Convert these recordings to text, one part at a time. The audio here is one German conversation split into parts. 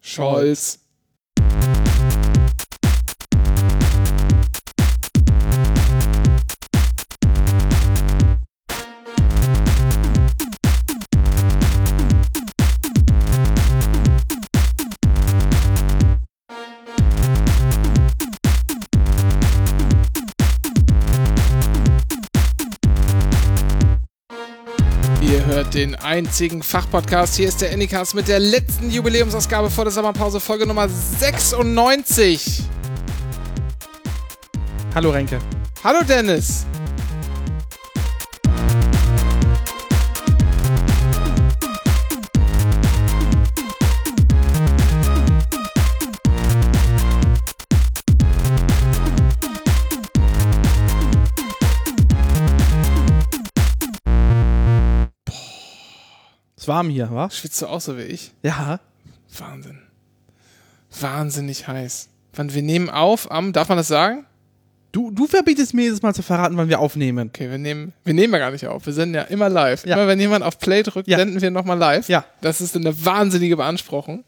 Scholz. Den einzigen Fachpodcast. Hier ist der Anycast mit der letzten Jubiläumsausgabe vor der Sommerpause, Folge Nummer 96. Hallo Renke. Hallo Dennis. Warm hier, wa? Schwitzt du auch so wie ich? Ja. Wahnsinn. Wahnsinnig heiß. Wann wir nehmen auf am, darf man das sagen? Du, du verbietest mir jedes Mal zu verraten, wann wir aufnehmen. Okay, wir nehmen, wir nehmen ja gar nicht auf. Wir senden ja immer live. Ja. Immer wenn jemand auf Play drückt, Ja. senden wir nochmal live. Ja. Das ist eine wahnsinnige Beanspruchung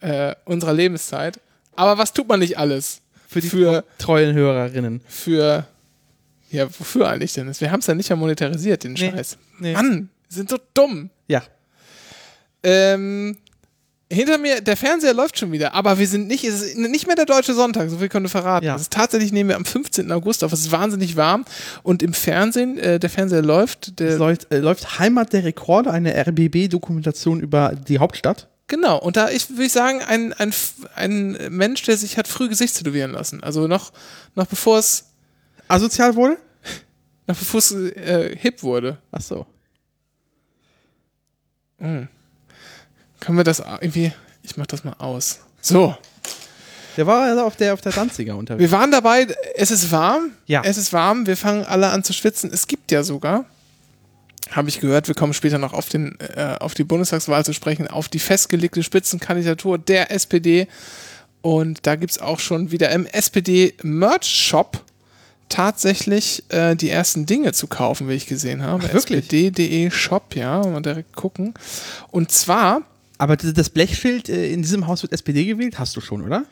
äh, unserer Lebenszeit. Aber was tut man nicht alles? Für die Für, treuen Hörerinnen. für, ja, wofür eigentlich denn? Wir haben es ja nicht ja monetarisiert, den Nee. Scheiß. Nee. Mann, wir sind so dumm. Ja. Ähm, hinter mir, der Fernseher läuft schon wieder, aber wir sind nicht, es ist nicht mehr der deutsche Sonntag, so viel können wir verraten. Ja. Es ist tatsächlich nehmen wir am 15. August auf, es ist wahnsinnig warm und im Fernsehen, äh, der Fernseher läuft, der, läuft, äh, läuft Heimat der Rekorde, eine RBB-Dokumentation über die Hauptstadt. genau, und da ist, würde ich sagen, ein, ein, ein Mensch, der sich hat früh Gesicht tätowieren lassen, also noch, noch bevor es, Asozial wurde? noch bevor es äh, hip wurde. Ach so. Können wir das irgendwie, ich mach das mal aus. So. Der war also auf der, auf der Danziger unterwegs. Wir waren dabei, es ist warm. Ja. Es ist warm, wir fangen alle an zu schwitzen. Es gibt ja sogar, habe ich gehört, wir kommen später noch auf, den, äh, auf die Bundestagswahl zu sprechen, auf die festgelegte Spitzenkandidatur der SPD. Und da gibt es auch schon wieder im SPD-Merch-Shop tatsächlich äh, die ersten Dinge zu kaufen, wie ich gesehen habe. Ach, wirklich? SPD.de Shop, ja, mal direkt gucken. Und zwar Aber das Blechschild äh, in diesem Haus wird SPD gewählt, hast du schon, oder?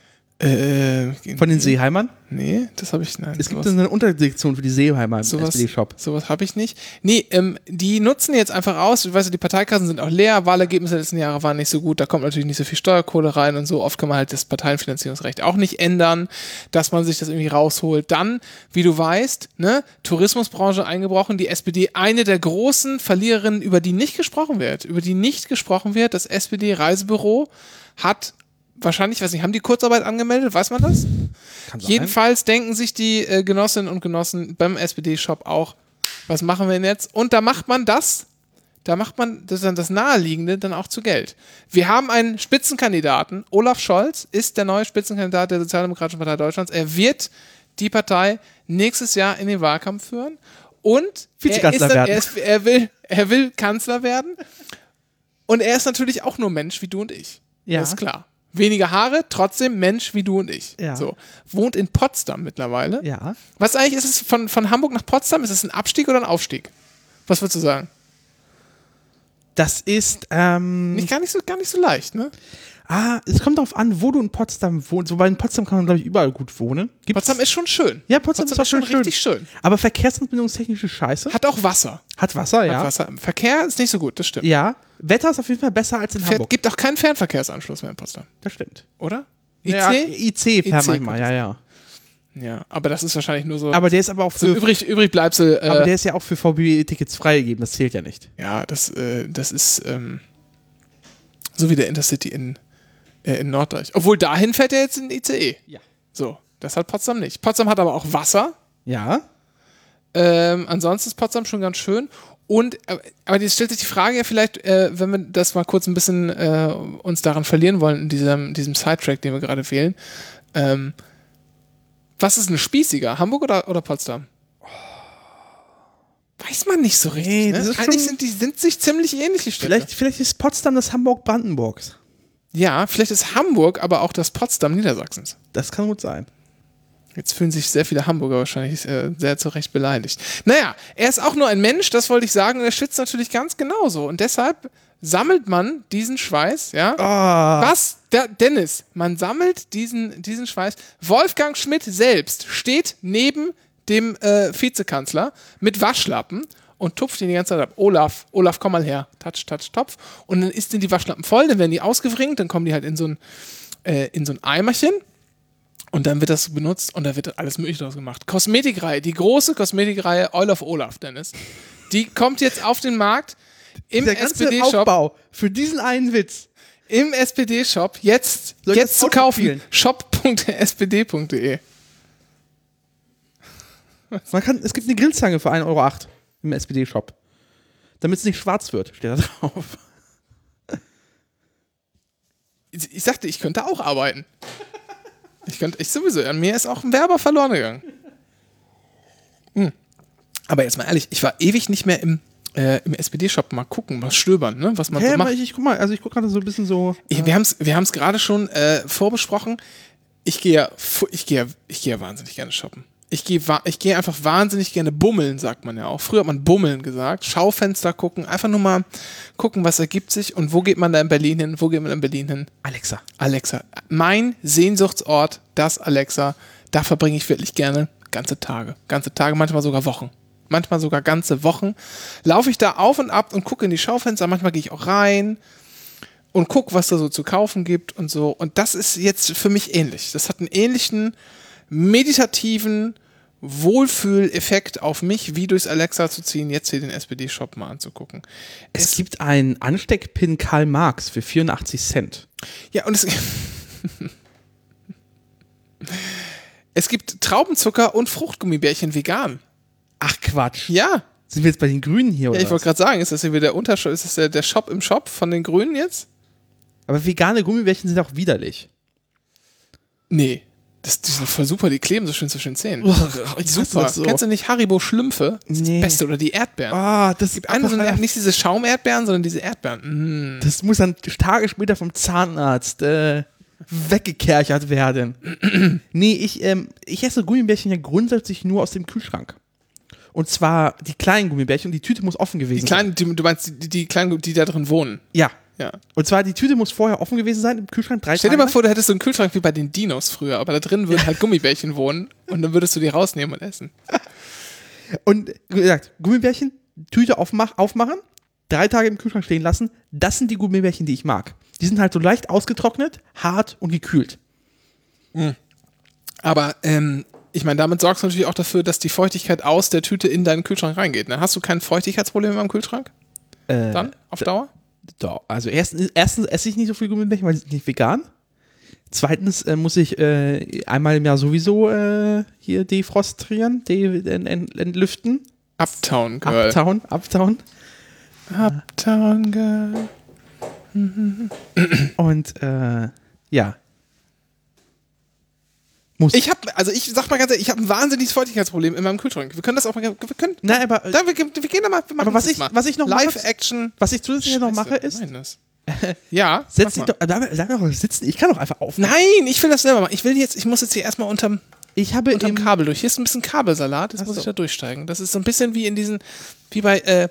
Äh, Von den Seeheimern? Nee, das habe ich nein. Es gibt sowas- eine Untersektion für die Seeheimer im sowas, SPD-Shop. sowas habe ich nicht. Nee, ähm, die nutzen jetzt einfach aus, du weißt ja, die Parteikassen sind auch leer, Wahlergebnisse der letzten Jahre waren nicht so gut, da kommt natürlich nicht so viel Steuerkohle rein und so. Oft kann man halt das Parteienfinanzierungsrecht auch nicht ändern, dass man sich das irgendwie rausholt. Dann, wie du weißt, ne, Tourismusbranche eingebrochen, die SPD eine der großen Verliererinnen, über die nicht gesprochen wird, über die nicht gesprochen wird. Das SPD-Reisebüro hat wahrscheinlich, weiß nicht, haben die Kurzarbeit angemeldet, weiß man das? Kann sein. Jedenfalls denken sich die äh, Genossinnen und Genossen beim SPD-Shop auch, was machen wir denn jetzt? Und da macht man das, da macht man das, dann das Naheliegende dann auch zu Geld. Wir haben einen Spitzenkandidaten, Olaf Scholz ist der neue Spitzenkandidat der Sozialdemokratischen Partei Deutschlands. Er wird die Partei nächstes Jahr in den Wahlkampf führen und er, ist er, ist, er, will, er will Kanzler werden und er ist natürlich auch nur Mensch wie du und ich. Ja. Das ist klar. Weniger Haare, trotzdem Mensch wie du und ich. Ja. So. Wohnt in Potsdam mittlerweile. Ja. Was eigentlich ist es von, von Hamburg nach Potsdam? Ist es ein Abstieg oder ein Aufstieg? Was würdest du sagen? Das ist, ähm, Nicht gar nicht so, gar nicht so leicht, ne? Ah, es kommt darauf an, wo du in Potsdam wohnst. Wobei in Potsdam kann man, glaube ich, überall gut wohnen. Gibt's- Potsdam ist schon schön. Ja, Potsdam, Potsdam ist schon richtig schön. Aber verkehrsanbindungstechnische Scheiße. Hat auch Wasser. Hat Wasser, ja. Hat Wasser. Verkehr ist nicht so gut, das stimmt. Ja. Wetter ist auf jeden Fall besser als in Fährt, Hamburg. gibt auch keinen Fernverkehrsanschluss mehr in Potsdam, Das stimmt. oder? IC? Ja, IC fährt IC manchmal, ja, ja. Ja, aber das ist wahrscheinlich nur so, Aber der ist aber auch so für, übrig, übrig Bleibsel. Äh, aber der ist ja auch für VB-Tickets freigegeben. Das zählt ja nicht. Ja, das, äh, das ist ähm, so wie der Intercity in, äh, in Norddeutsch. Obwohl dahin fährt er jetzt in ICE. Ja. So, das hat Potsdam nicht. Potsdam hat aber auch Wasser. Ja. Ähm, ansonsten ist Potsdam schon ganz schön. Und, äh, aber jetzt stellt sich die Frage ja vielleicht, äh, wenn wir das mal kurz ein bisschen äh, uns daran verlieren wollen, in diesem, diesem Sidetrack, den wir gerade wählen. Ähm, was ist ein spießiger, Hamburg oder, oder Potsdam? Weiß man nicht so richtig. Nee, ne? Eigentlich sind die sind sich ziemlich ähnlich. Vielleicht, vielleicht ist Potsdam das Hamburg-Brandenburgs. Ja, vielleicht ist Hamburg aber auch das Potsdam Niedersachsens. Das kann gut sein. Jetzt fühlen sich sehr viele Hamburger wahrscheinlich äh, sehr zu Recht beleidigt. Naja, er ist auch nur ein Mensch, das wollte ich sagen, und er schwitzt natürlich ganz genauso. Und deshalb sammelt man diesen Schweiß, ja? Ah. Was? Der, Dennis, man sammelt diesen, diesen Schweiß. Wolfgang Schmidt selbst steht neben dem äh, Vizekanzler mit Waschlappen und tupft ihn die ganze Zeit ab. Olaf, Olaf, komm mal her. Touch, touch, topf. Und dann ist denn die Waschlappen voll, dann werden die ausgewringt, dann kommen die halt in so ein, äh, in so ein Eimerchen. Und dann wird das benutzt und da wird alles Mögliche draus gemacht. Kosmetikreihe, die große Kosmetikreihe Oil of Olaf, Dennis. Die kommt jetzt auf den Markt im SPD-Shop. Für diesen einen Witz. Im SPD-Shop jetzt, Soll jetzt zu kaufen. shop.spd.de. Man kann, es gibt eine Grillzange für 1,08 Euro im SPD-Shop. Damit es nicht schwarz wird, steht da drauf. Ich, ich sagte, ich könnte auch arbeiten. Ich könnte, ich sowieso. An mir ist auch ein Werber verloren gegangen. Hm. Aber jetzt mal ehrlich, ich war ewig nicht mehr im, äh, im SPD-Shop mal gucken, mal stöbern, ne? was man Hä, so macht. ich, ich guck mal, also ich guck gerade so ein bisschen so. Ich, wir haben es wir haben's gerade schon äh, vorbesprochen. Ich gehe ja, ich gehe ja, ich gehe ja wahnsinnig gerne shoppen. Ich gehe ich gehe einfach wahnsinnig gerne bummeln, sagt man ja auch. Früher hat man bummeln gesagt. Schaufenster gucken, einfach nur mal gucken, was ergibt sich und wo geht man da in Berlin hin? Wo geht man in Berlin hin? Alexa. Alexa. Mein Sehnsuchtsort, das Alexa. Da verbringe ich wirklich gerne ganze Tage. Ganze Tage, manchmal sogar Wochen. Manchmal sogar ganze Wochen. Laufe ich da auf und ab und gucke in die Schaufenster. Manchmal gehe ich auch rein und gucke, was da so zu kaufen gibt und so. Und das ist jetzt für mich ähnlich. Das hat einen ähnlichen meditativen Wohlfühleffekt auf mich, wie durchs Alexa zu ziehen, jetzt hier den SPD-Shop mal anzugucken. Es gibt einen Ansteckpin Karl Marx für 84 Cent. Ja, und es, es gibt Traubenzucker und Fruchtgummibärchen vegan. Ach Quatsch. Ja. Sind wir jetzt bei den Grünen hier Ja, oder ich wollte gerade sagen, ist das hier wieder der Untershop, ist das der, der Shop im Shop von den Grünen jetzt? Aber vegane Gummibärchen sind auch widerlich. Nee. Das, die sind voll super, die kleben so schön zwischen den Zähnen. hasse super. so. Kennst du nicht Haribo Schlümpfe? Das ist Nee. das Beste. Oder die Erdbeeren. Ah, das Gibt eine, so eine, nicht diese Schaumerdbeeren, sondern diese Erdbeeren. Mm. Das muss dann Tage später vom Zahnarzt äh, weggekerchert werden. nee, ich, ähm, ich esse Gummibärchen ja grundsätzlich nur aus dem Kühlschrank. Und zwar die kleinen Gummibärchen und die Tüte muss offen gewesen Die kleinen, die, du meinst die, die kleinen, die da drin wohnen. sein. Ja. Ja. Und zwar die Tüte muss vorher offen gewesen sein im Kühlschrank. Drei Stell dir mal vor, du hättest so einen Kühlschrank wie bei den Dinos früher, aber da drin würden halt Gummibärchen wohnen und dann würdest du die rausnehmen und essen. Und wie gesagt, Gummibärchen, Tüte aufmach, aufmachen, drei Tage im Kühlschrank stehen lassen. Das sind die Gummibärchen, die ich mag. Die sind halt so leicht ausgetrocknet, hart und gekühlt. Aber ähm, ich meine, damit sorgst du natürlich auch dafür, dass die Feuchtigkeit aus der Tüte in deinen Kühlschrank reingeht. Ne? Hast du kein Feuchtigkeitsproblem im Kühlschrank? Äh, Dann? Auf Dauer? Doch, also erstens, erstens esse ich nicht so viel Gummibärchen, weil ich nicht vegan. Zweitens äh, muss ich äh, einmal im Jahr sowieso äh, hier defrostrieren, de ent ent entlüften. Uptown Girl. Uptown, Uptown. Uptown Girl. Und äh, ja. Muss. Ich habe, also ich sag mal ganz ehrlich, ich habe ein wahnsinniges Feuchtigkeitsproblem in meinem Kühlschrank. Wir können das auch mal, wir können, Nein, aber, da, wir, wir gehen da mal, wir machen Aber was das ich- mal. was ich noch Live mache- Action. was ich zusätzlich noch mache, Scheiße, ist, ja, setz dich doch, bleib doch sitzen. Ich kann doch einfach auf. Nein, ich will das selber machen. Ich will jetzt, ich muss jetzt hier erstmal unterm, Ich habe unterm Kabel durch. Hier ist ein bisschen Kabelsalat, jetzt Ach muss ich da durchsteigen. Das ist so ein bisschen wie in diesen, wie bei äh,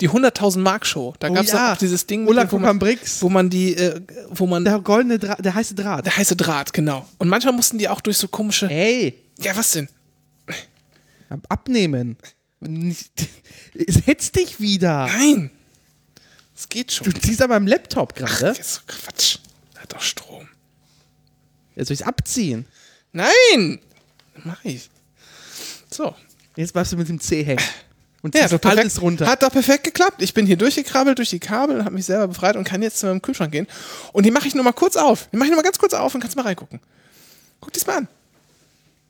die 100.000 Mark Show. Da Oh gab es ja. auch dieses Ding, Ulla wo, man, wo man die, äh, wo man, der, Der goldene Draht, der heiße Draht. heiße Draht, genau. Und manchmal mussten die auch durch so komische, Ey, ja was denn? abnehmen. Setz dich wieder. Nein, es geht schon. Du ziehst aber am Laptop gerade. Das ist Quatsch. Der hat doch Strom. Jetzt soll ich es abziehen. Nein! Mach ich. So. Jetzt bleibst du mit dem C hängen. Und Ja, perfekt, alles runter. hat doch perfekt geklappt. Ich bin hier durchgekrabbelt durch die Kabel und habe mich selber befreit und kann jetzt zu meinem Kühlschrank gehen. Und die mache ich nur mal kurz auf. Die mache ich nur mal ganz kurz auf und kannst mal reingucken. Guck dies mal an.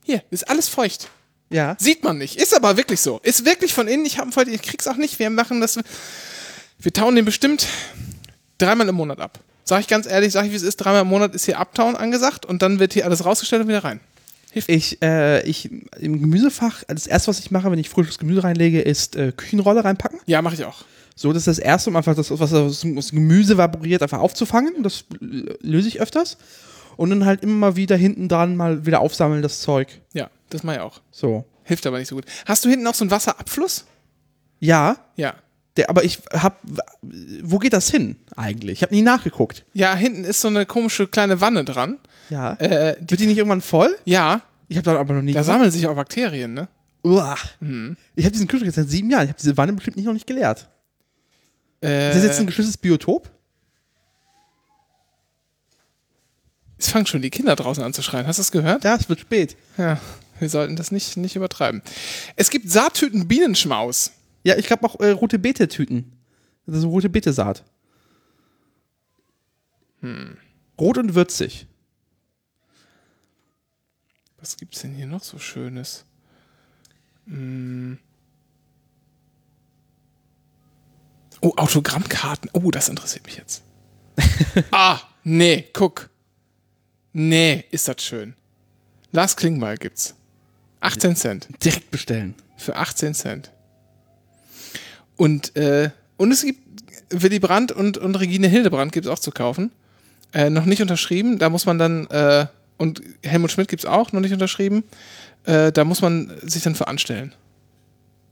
Hier, ist alles feucht. ja. Sieht man nicht. Ist aber wirklich so. Ist wirklich von innen. Ich habe heute, ich krieg's auch nicht. Wir machen das. Wir tauen den bestimmt dreimal im Monat ab. Sag ich ganz ehrlich, sag ich wie es ist, dreimal im Monat ist hier Uptown angesagt und dann wird hier alles rausgestellt und wieder rein. Ich, äh, ich im Gemüsefach, das erste, was ich mache, wenn ich frisches Gemüse reinlege, ist äh, Küchenrolle reinpacken. Ja, mache ich auch. So, das ist das erste, um einfach das, was dem Gemüse vaporiert, einfach aufzufangen. Das löse ich öfters. Und dann halt immer mal wieder hinten dran mal wieder aufsammeln, das Zeug. Ja, das mache ich auch. So. Hilft aber nicht so gut. Hast du hinten noch so einen Wasserabfluss? Ja, Ja. Der, aber ich hab. Wo geht das hin eigentlich? Ich habe nie nachgeguckt. Ja, hinten ist so eine komische kleine Wanne dran. Ja. Äh, Wird die nicht irgendwann voll? ja, Ich habe da aber noch nie. da gesehen. sammeln sich auch Bakterien, ne? Uah. Ich habe diesen Kühlschrank jetzt seit sieben Jahren. Ich habe diese Wanne bestimmt nicht noch nicht geleert. Äh, Ist das jetzt ein geschütztes Biotop? es fangen schon die Kinder draußen an zu schreien. Hast du das gehört? Ja, es wird spät. Ja, wir sollten das nicht, nicht übertreiben. Es gibt Saattüten Bienenschmaus. Ja, ich glaube auch äh, rote Beete-Tüten. Das ist rote Beete-Saat. Rot und würzig. Was gibt's denn hier noch so Schönes? Hm. Oh, Autogrammkarten. Oh, das interessiert mich jetzt. ah, nee, guck. Nee, ist das schön. Lars Klingbeil gibt's. 18 Cent. Direkt bestellen. Für 18 Cent. Und, äh, und es gibt Willy Brandt und, und Regine Hildebrand gibt es auch zu kaufen. Äh, noch nicht unterschrieben. Da muss man dann, äh, und Helmut Schmidt gibt es auch, noch nicht unterschrieben. Äh, da muss man sich dann für anstellen.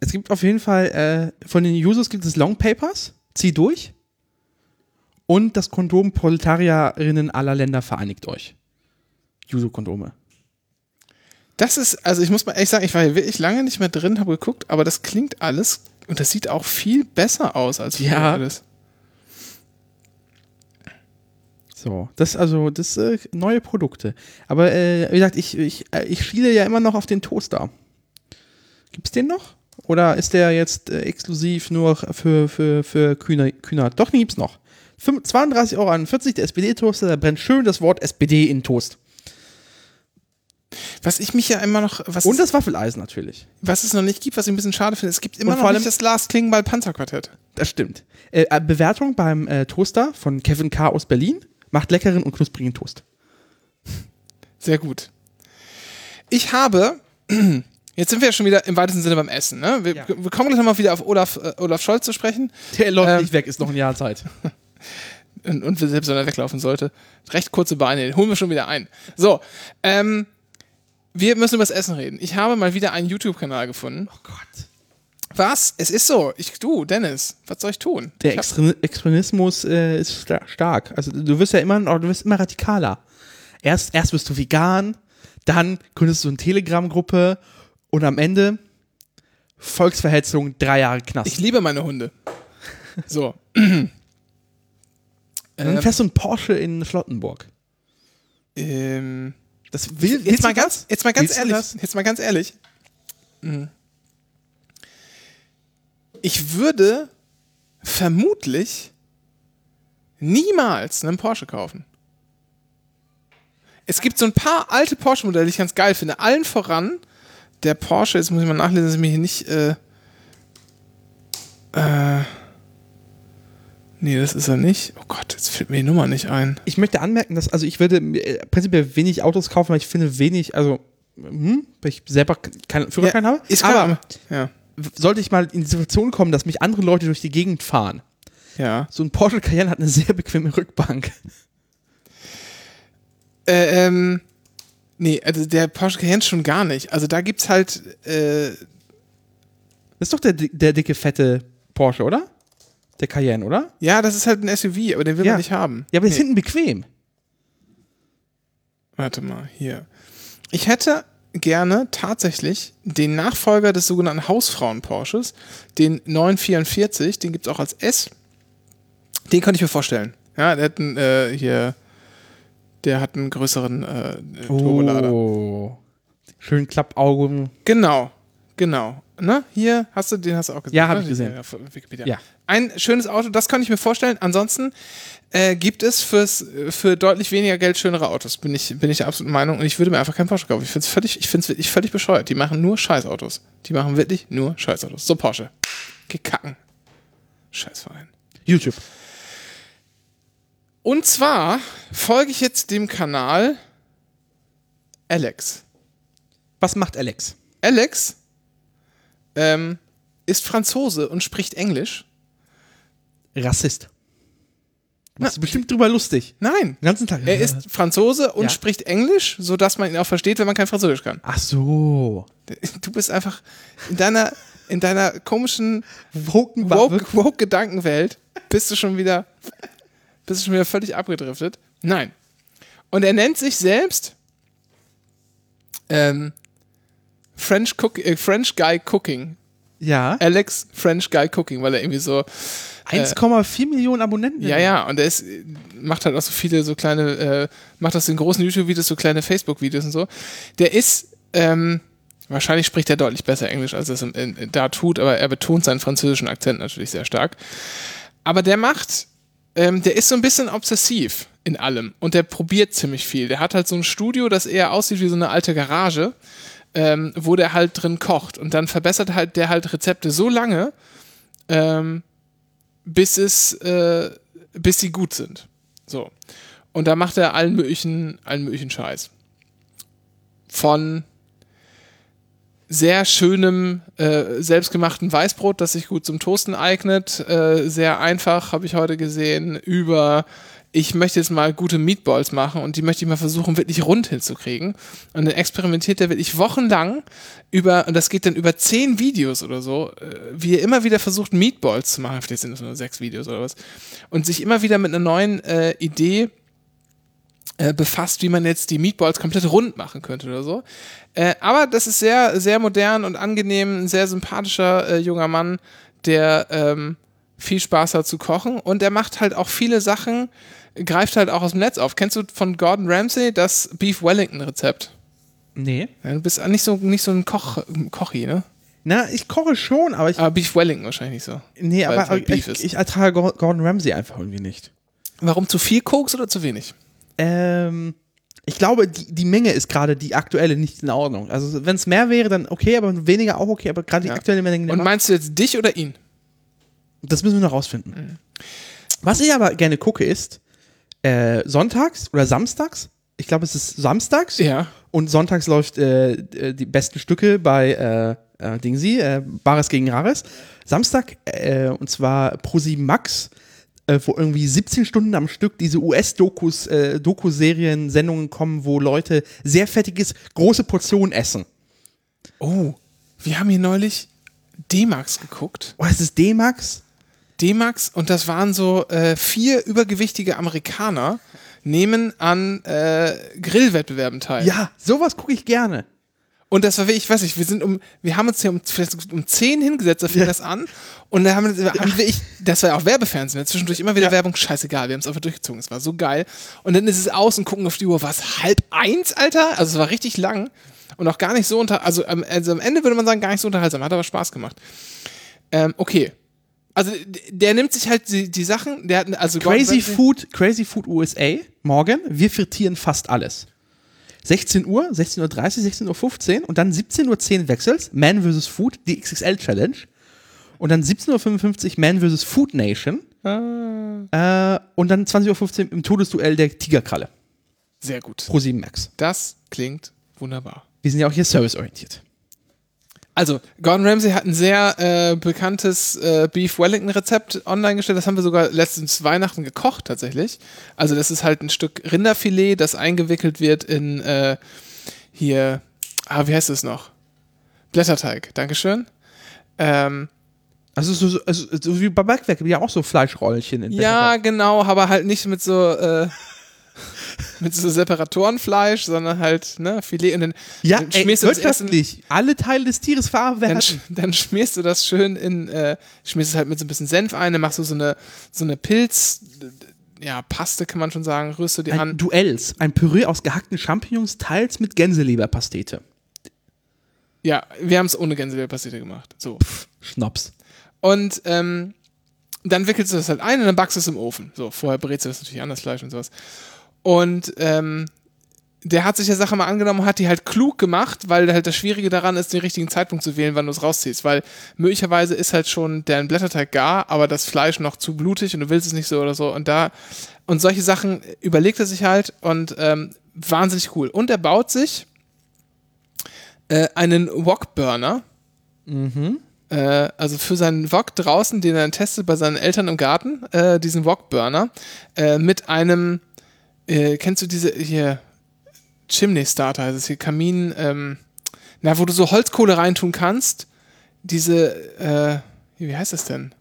Es gibt auf jeden Fall, äh, von den Users gibt es Long Papers. Zieh durch. Und das Kondom Proletarierinnen aller Länder vereinigt euch. Juso-Kondome. Das ist, also ich muss mal ehrlich sagen, ich war hier wirklich lange nicht mehr drin, habe geguckt, aber das klingt alles und das sieht auch viel besser aus als Ja. alles. So, das also das äh, neue Produkte. Aber äh, wie gesagt, ich, ich, äh, ich schiele ja immer noch auf den Toaster. Gibt's den noch? Oder ist der jetzt äh, exklusiv nur für, für, für Kühner, Kühner? Doch, den gibt's noch. 32,41 Euro, der SPD-Toaster, da brennt schön das Wort SPD in Toast. Was ich mich ja immer noch, was, Und es, das Waffeleisen natürlich. was es noch nicht gibt, was ich ein bisschen schade finde, es gibt immer Und noch vor allem- nicht das Lars Klingbeil Panzerquartett. Das stimmt. Äh, äh, Bewertung beim äh, Toaster von Kevin K. aus Berlin. Macht leckeren und knusprigen Toast. Sehr gut. Ich habe, jetzt sind wir ja schon wieder im weitesten Sinne beim Essen. Ne? Wir, Ja. wir kommen gleich nochmal wieder auf Olaf, äh, Olaf Scholz zu sprechen. Der läuft Ähm, nicht weg, ist noch ein Jahr Zeit. Und, und selbst wenn er weglaufen sollte. Recht kurze Beine, den holen wir schon wieder ein. So, ähm, wir müssen über das Essen reden. Ich habe mal wieder einen YouTube-Kanal gefunden. Oh Gott. Was? Es ist so. Ich, du, Dennis, was soll ich tun? Der ich hab, Extre Extremismus äh, ist sta stark. Also du wirst ja immer, du wirst immer radikaler. Erst, erst bist du vegan, dann gründest du eine Telegram-Gruppe und am Ende Volksverhetzung, drei Jahre Knast. ich liebe meine Hunde. So. Und ähm, dann fährst du ein Porsche in Charlottenburg. ähm, Das will, jetzt, mal ganz, jetzt mal ganz ehrlich. Jetzt mal ganz ehrlich. Mhm. Ich würde vermutlich niemals einen Porsche kaufen. Es gibt so ein paar alte Porsche-Modelle, die ich ganz geil finde. Allen voran der Porsche, jetzt muss ich mal nachlesen, dass ich mir hier nicht. Äh, äh, nee, das ist er nicht. Oh Gott, jetzt fällt mir die Nummer nicht ein. Ich möchte anmerken, dass, also ich würde äh, prinzipiell wenig Autos kaufen, weil ich finde wenig, also, hm, weil ich selber keinen Führerschein habe. ist aber klar. Ja. Sollte ich mal in die Situation kommen, dass mich andere Leute durch die Gegend fahren. Ja. So ein Porsche Cayenne hat eine sehr bequeme Rückbank. Äh, ähm, nee, also der Porsche Cayenne schon gar nicht. Also da gibt's halt, äh, Das ist doch der, der dicke, fette Porsche, oder? Der Cayenne, oder? ja, das ist halt ein SUV, aber den will Ja. man nicht haben. Ja, aber der ist Nee. hinten bequem. Warte mal, hier. Ich hätte gerne tatsächlich den Nachfolger des sogenannten Hausfrauen-Porsches, den 944, den gibt's auch als S. Den könnte ich mir vorstellen. Ja, der hat einen, äh, hier, der hat einen größeren äh, Turbolader. Oh. Schön Klappaugen. Genau, genau. Ne? Hier hast du, den hast du auch gesehen. Ja, ne? ich gesehen. Ja, von Wikipedia. Ja. Ein schönes Auto, das kann ich mir vorstellen. Ansonsten äh, gibt es fürs, für deutlich weniger Geld schönere Autos, bin ich, bin ich der absoluten Meinung. Und ich würde mir einfach keinen Porsche kaufen. Ich finde es völlig, ich find's wirklich völlig bescheuert. Die machen nur Scheißautos. Die machen wirklich nur Scheißautos. So, Porsche. Gekacken. Scheißverein. YouTube. Und zwar folge ich jetzt dem Kanal Alex. Was macht Alex? Alex ähm, ist Franzose und spricht Englisch. Rassist. Du machst dich bestimmt drüber lustig. Nein. Den ganzen Tag. Er ist Franzose und Ja. spricht Englisch, sodass man ihn auch versteht, wenn man kein Französisch kann. Ach so. Du bist einfach in deiner, in deiner komischen Woken woke, woke Gedankenwelt bist du schon wieder bist du schon wieder völlig abgedriftet. Nein. Und er nennt sich selbst ähm, French, Cook, äh, French Guy Cooking. Ja. Alex French Guy Cooking, weil er irgendwie so 1,4 Millionen Abonnenten. ja, ja, und er ist, macht halt auch so viele so kleine, äh, macht aus den großen YouTube-Videos so kleine Facebook-Videos und so. Der ist, ähm, wahrscheinlich spricht er deutlich besser Englisch, als er es in, in, da tut, aber er betont seinen französischen Akzent natürlich sehr stark. Aber der macht, ähm, der ist so ein bisschen obsessiv in allem und der probiert ziemlich viel. Der hat halt so ein Studio, das eher aussieht wie so eine alte Garage, ähm, wo der halt drin kocht und dann verbessert halt der halt Rezepte so lange, ähm, bis es, äh, bis sie gut sind. So. Und da macht er allen möglichen, allen möglichen Scheiß. Von sehr schönem, äh, selbstgemachten Weißbrot, das sich gut zum Toasten eignet, äh, sehr einfach, habe ich heute gesehen, über ich möchte jetzt mal gute Meatballs machen und die möchte ich mal versuchen, wirklich rund hinzukriegen. Und dann experimentiert er wirklich wochenlang über, und das geht dann über zehn Videos oder so, äh, wie er immer wieder versucht, Meatballs zu machen. Vielleicht sind das nur sechs Videos oder was. Und sich immer wieder mit einer neuen äh, Idee äh, befasst, wie man jetzt die Meatballs komplett rund machen könnte oder so. Äh, aber das ist sehr, sehr modern und angenehm, ein sehr sympathischer äh, junger Mann, der ähm, viel Spaß hat zu kochen und der macht halt auch viele Sachen, greift halt auch aus dem Netz auf. Kennst du von Gordon Ramsay das Beef Wellington Rezept? Nee. Ja, du bist nicht so, nicht so ein Koch, Kochi, ne? Na, ich koche schon, aber ich. Aber Beef Wellington wahrscheinlich nicht so. nee, aber weil Beef ich, ich ertrage Gor- Gordon Ramsay einfach irgendwie nicht. Warum zu viel Koks oder zu wenig? Ähm, ich glaube, die, die Menge ist gerade die aktuelle nicht in Ordnung. Also, wenn es mehr wäre, dann okay, aber weniger auch okay, aber gerade Ja. die aktuelle Menge. Und meinst du jetzt dich oder ihn? Das müssen wir noch rausfinden. Was ich aber gerne gucke, ist äh, sonntags oder samstags. Ich glaube, es ist samstags. Ja. Und sonntags läuft äh, äh, die besten Stücke bei äh, äh, Dingsy, äh, Bares gegen Rares. Samstag, äh, und zwar Pro7 Max, äh, wo irgendwie 17 Stunden am Stück diese US-Dokus, äh, Doku-Serien, Sendungen kommen, wo Leute sehr fettiges, große Portionen essen. Oh, wir haben hier neulich D-Max geguckt. Oh, es ist D-Max? D-Max und das waren so äh, vier übergewichtige Amerikaner, nehmen an äh, Grillwettbewerben teil. Ja, sowas gucke ich gerne. Und das war wirklich, ich weiß nicht, wir sind um, wir haben uns hier um, vielleicht um 10 hingesetzt, da fing das an. Und dann haben wir, haben wir ich, das war ja auch Werbefernsehen, hatten zwischendurch immer wieder Werbung, scheißegal, wir haben es einfach durchgezogen, es war so geil. Und dann ist es aus und gucken auf die Uhr, was, halb eins, Alter? Also es war richtig lang und auch gar nicht so unter, also am, also am Ende würde man sagen, gar nicht so unterhaltsam, hat aber Spaß gemacht. Ähm, okay. Also der nimmt sich halt die, die Sachen, der hat, also Gordon Crazy Ramsay- Food, Crazy Food USA, morgen, wir frittieren fast alles. 16 Uhr, 16.30 Uhr, 16.15 Uhr und dann 17.10 Uhr wechselst, Man vs. Food, die XXL Challenge. Und dann 17.55 Uhr Man vs. Food Nation. Ah. Äh, und dann 20.15 Uhr im Todesduell der Tigerkralle. Sehr gut. Pro 7 Max. Das klingt wunderbar. Wir sind ja auch hier serviceorientiert. Also, Gordon Ramsay hat ein sehr äh, bekanntes äh, Beef Wellington Rezept online gestellt. Das haben wir sogar letztens Weihnachten gekocht tatsächlich. Also, das ist halt ein Stück Rinderfilet, das eingewickelt wird in äh, hier, ah, wie heißt es noch? Blätterteig, Dankeschön. Ähm, Also so, so, also, so wie bei Backwerk, ja auch so Fleischrollchen in ja, genau, aber halt nicht mit so äh, mit so Separatorenfleisch, sondern halt ne Filet und dann, Ja, dann ey, schmierst du das wirtschaftlich. Alle Teile des Tieres dann, verwerten. sch- dann schmierst du das schön in, äh, schmierst es halt mit so ein bisschen Senf ein, dann machst du so eine, so eine Pilz, ja, Paste kann man schon sagen, rührst du die Ein an. Duells, ein Püree aus gehackten Champignons, teils mit Gänseleberpastete. Ja, wir haben es ohne Gänseleberpastete gemacht. So. Schnaps. Und ähm, dann wickelst du das halt ein und dann backst du es im Ofen. So, vorher brätst du das natürlich anders Fleisch und sowas. Und ähm, der hat sich der Sache mal angenommen und hat die halt klug gemacht, weil halt das Schwierige daran ist, den richtigen Zeitpunkt zu wählen, wann du es rausziehst. Weil möglicherweise ist halt schon der Blätterteig gar, aber das Fleisch noch zu blutig und du willst es nicht so oder so. Und da, und solche Sachen überlegt er sich halt und ähm, wahnsinnig cool. Und er baut sich äh, einen Wokburner. Äh, also für seinen Wok draußen, den er dann testet bei seinen Eltern im Garten, äh, diesen Wokburner, äh, mit einem, äh, kennst du diese hier, Chimney Starter, es hier, Kamin, ähm, na, wo du so Holzkohle reintun kannst, diese, äh, wie heißt das denn?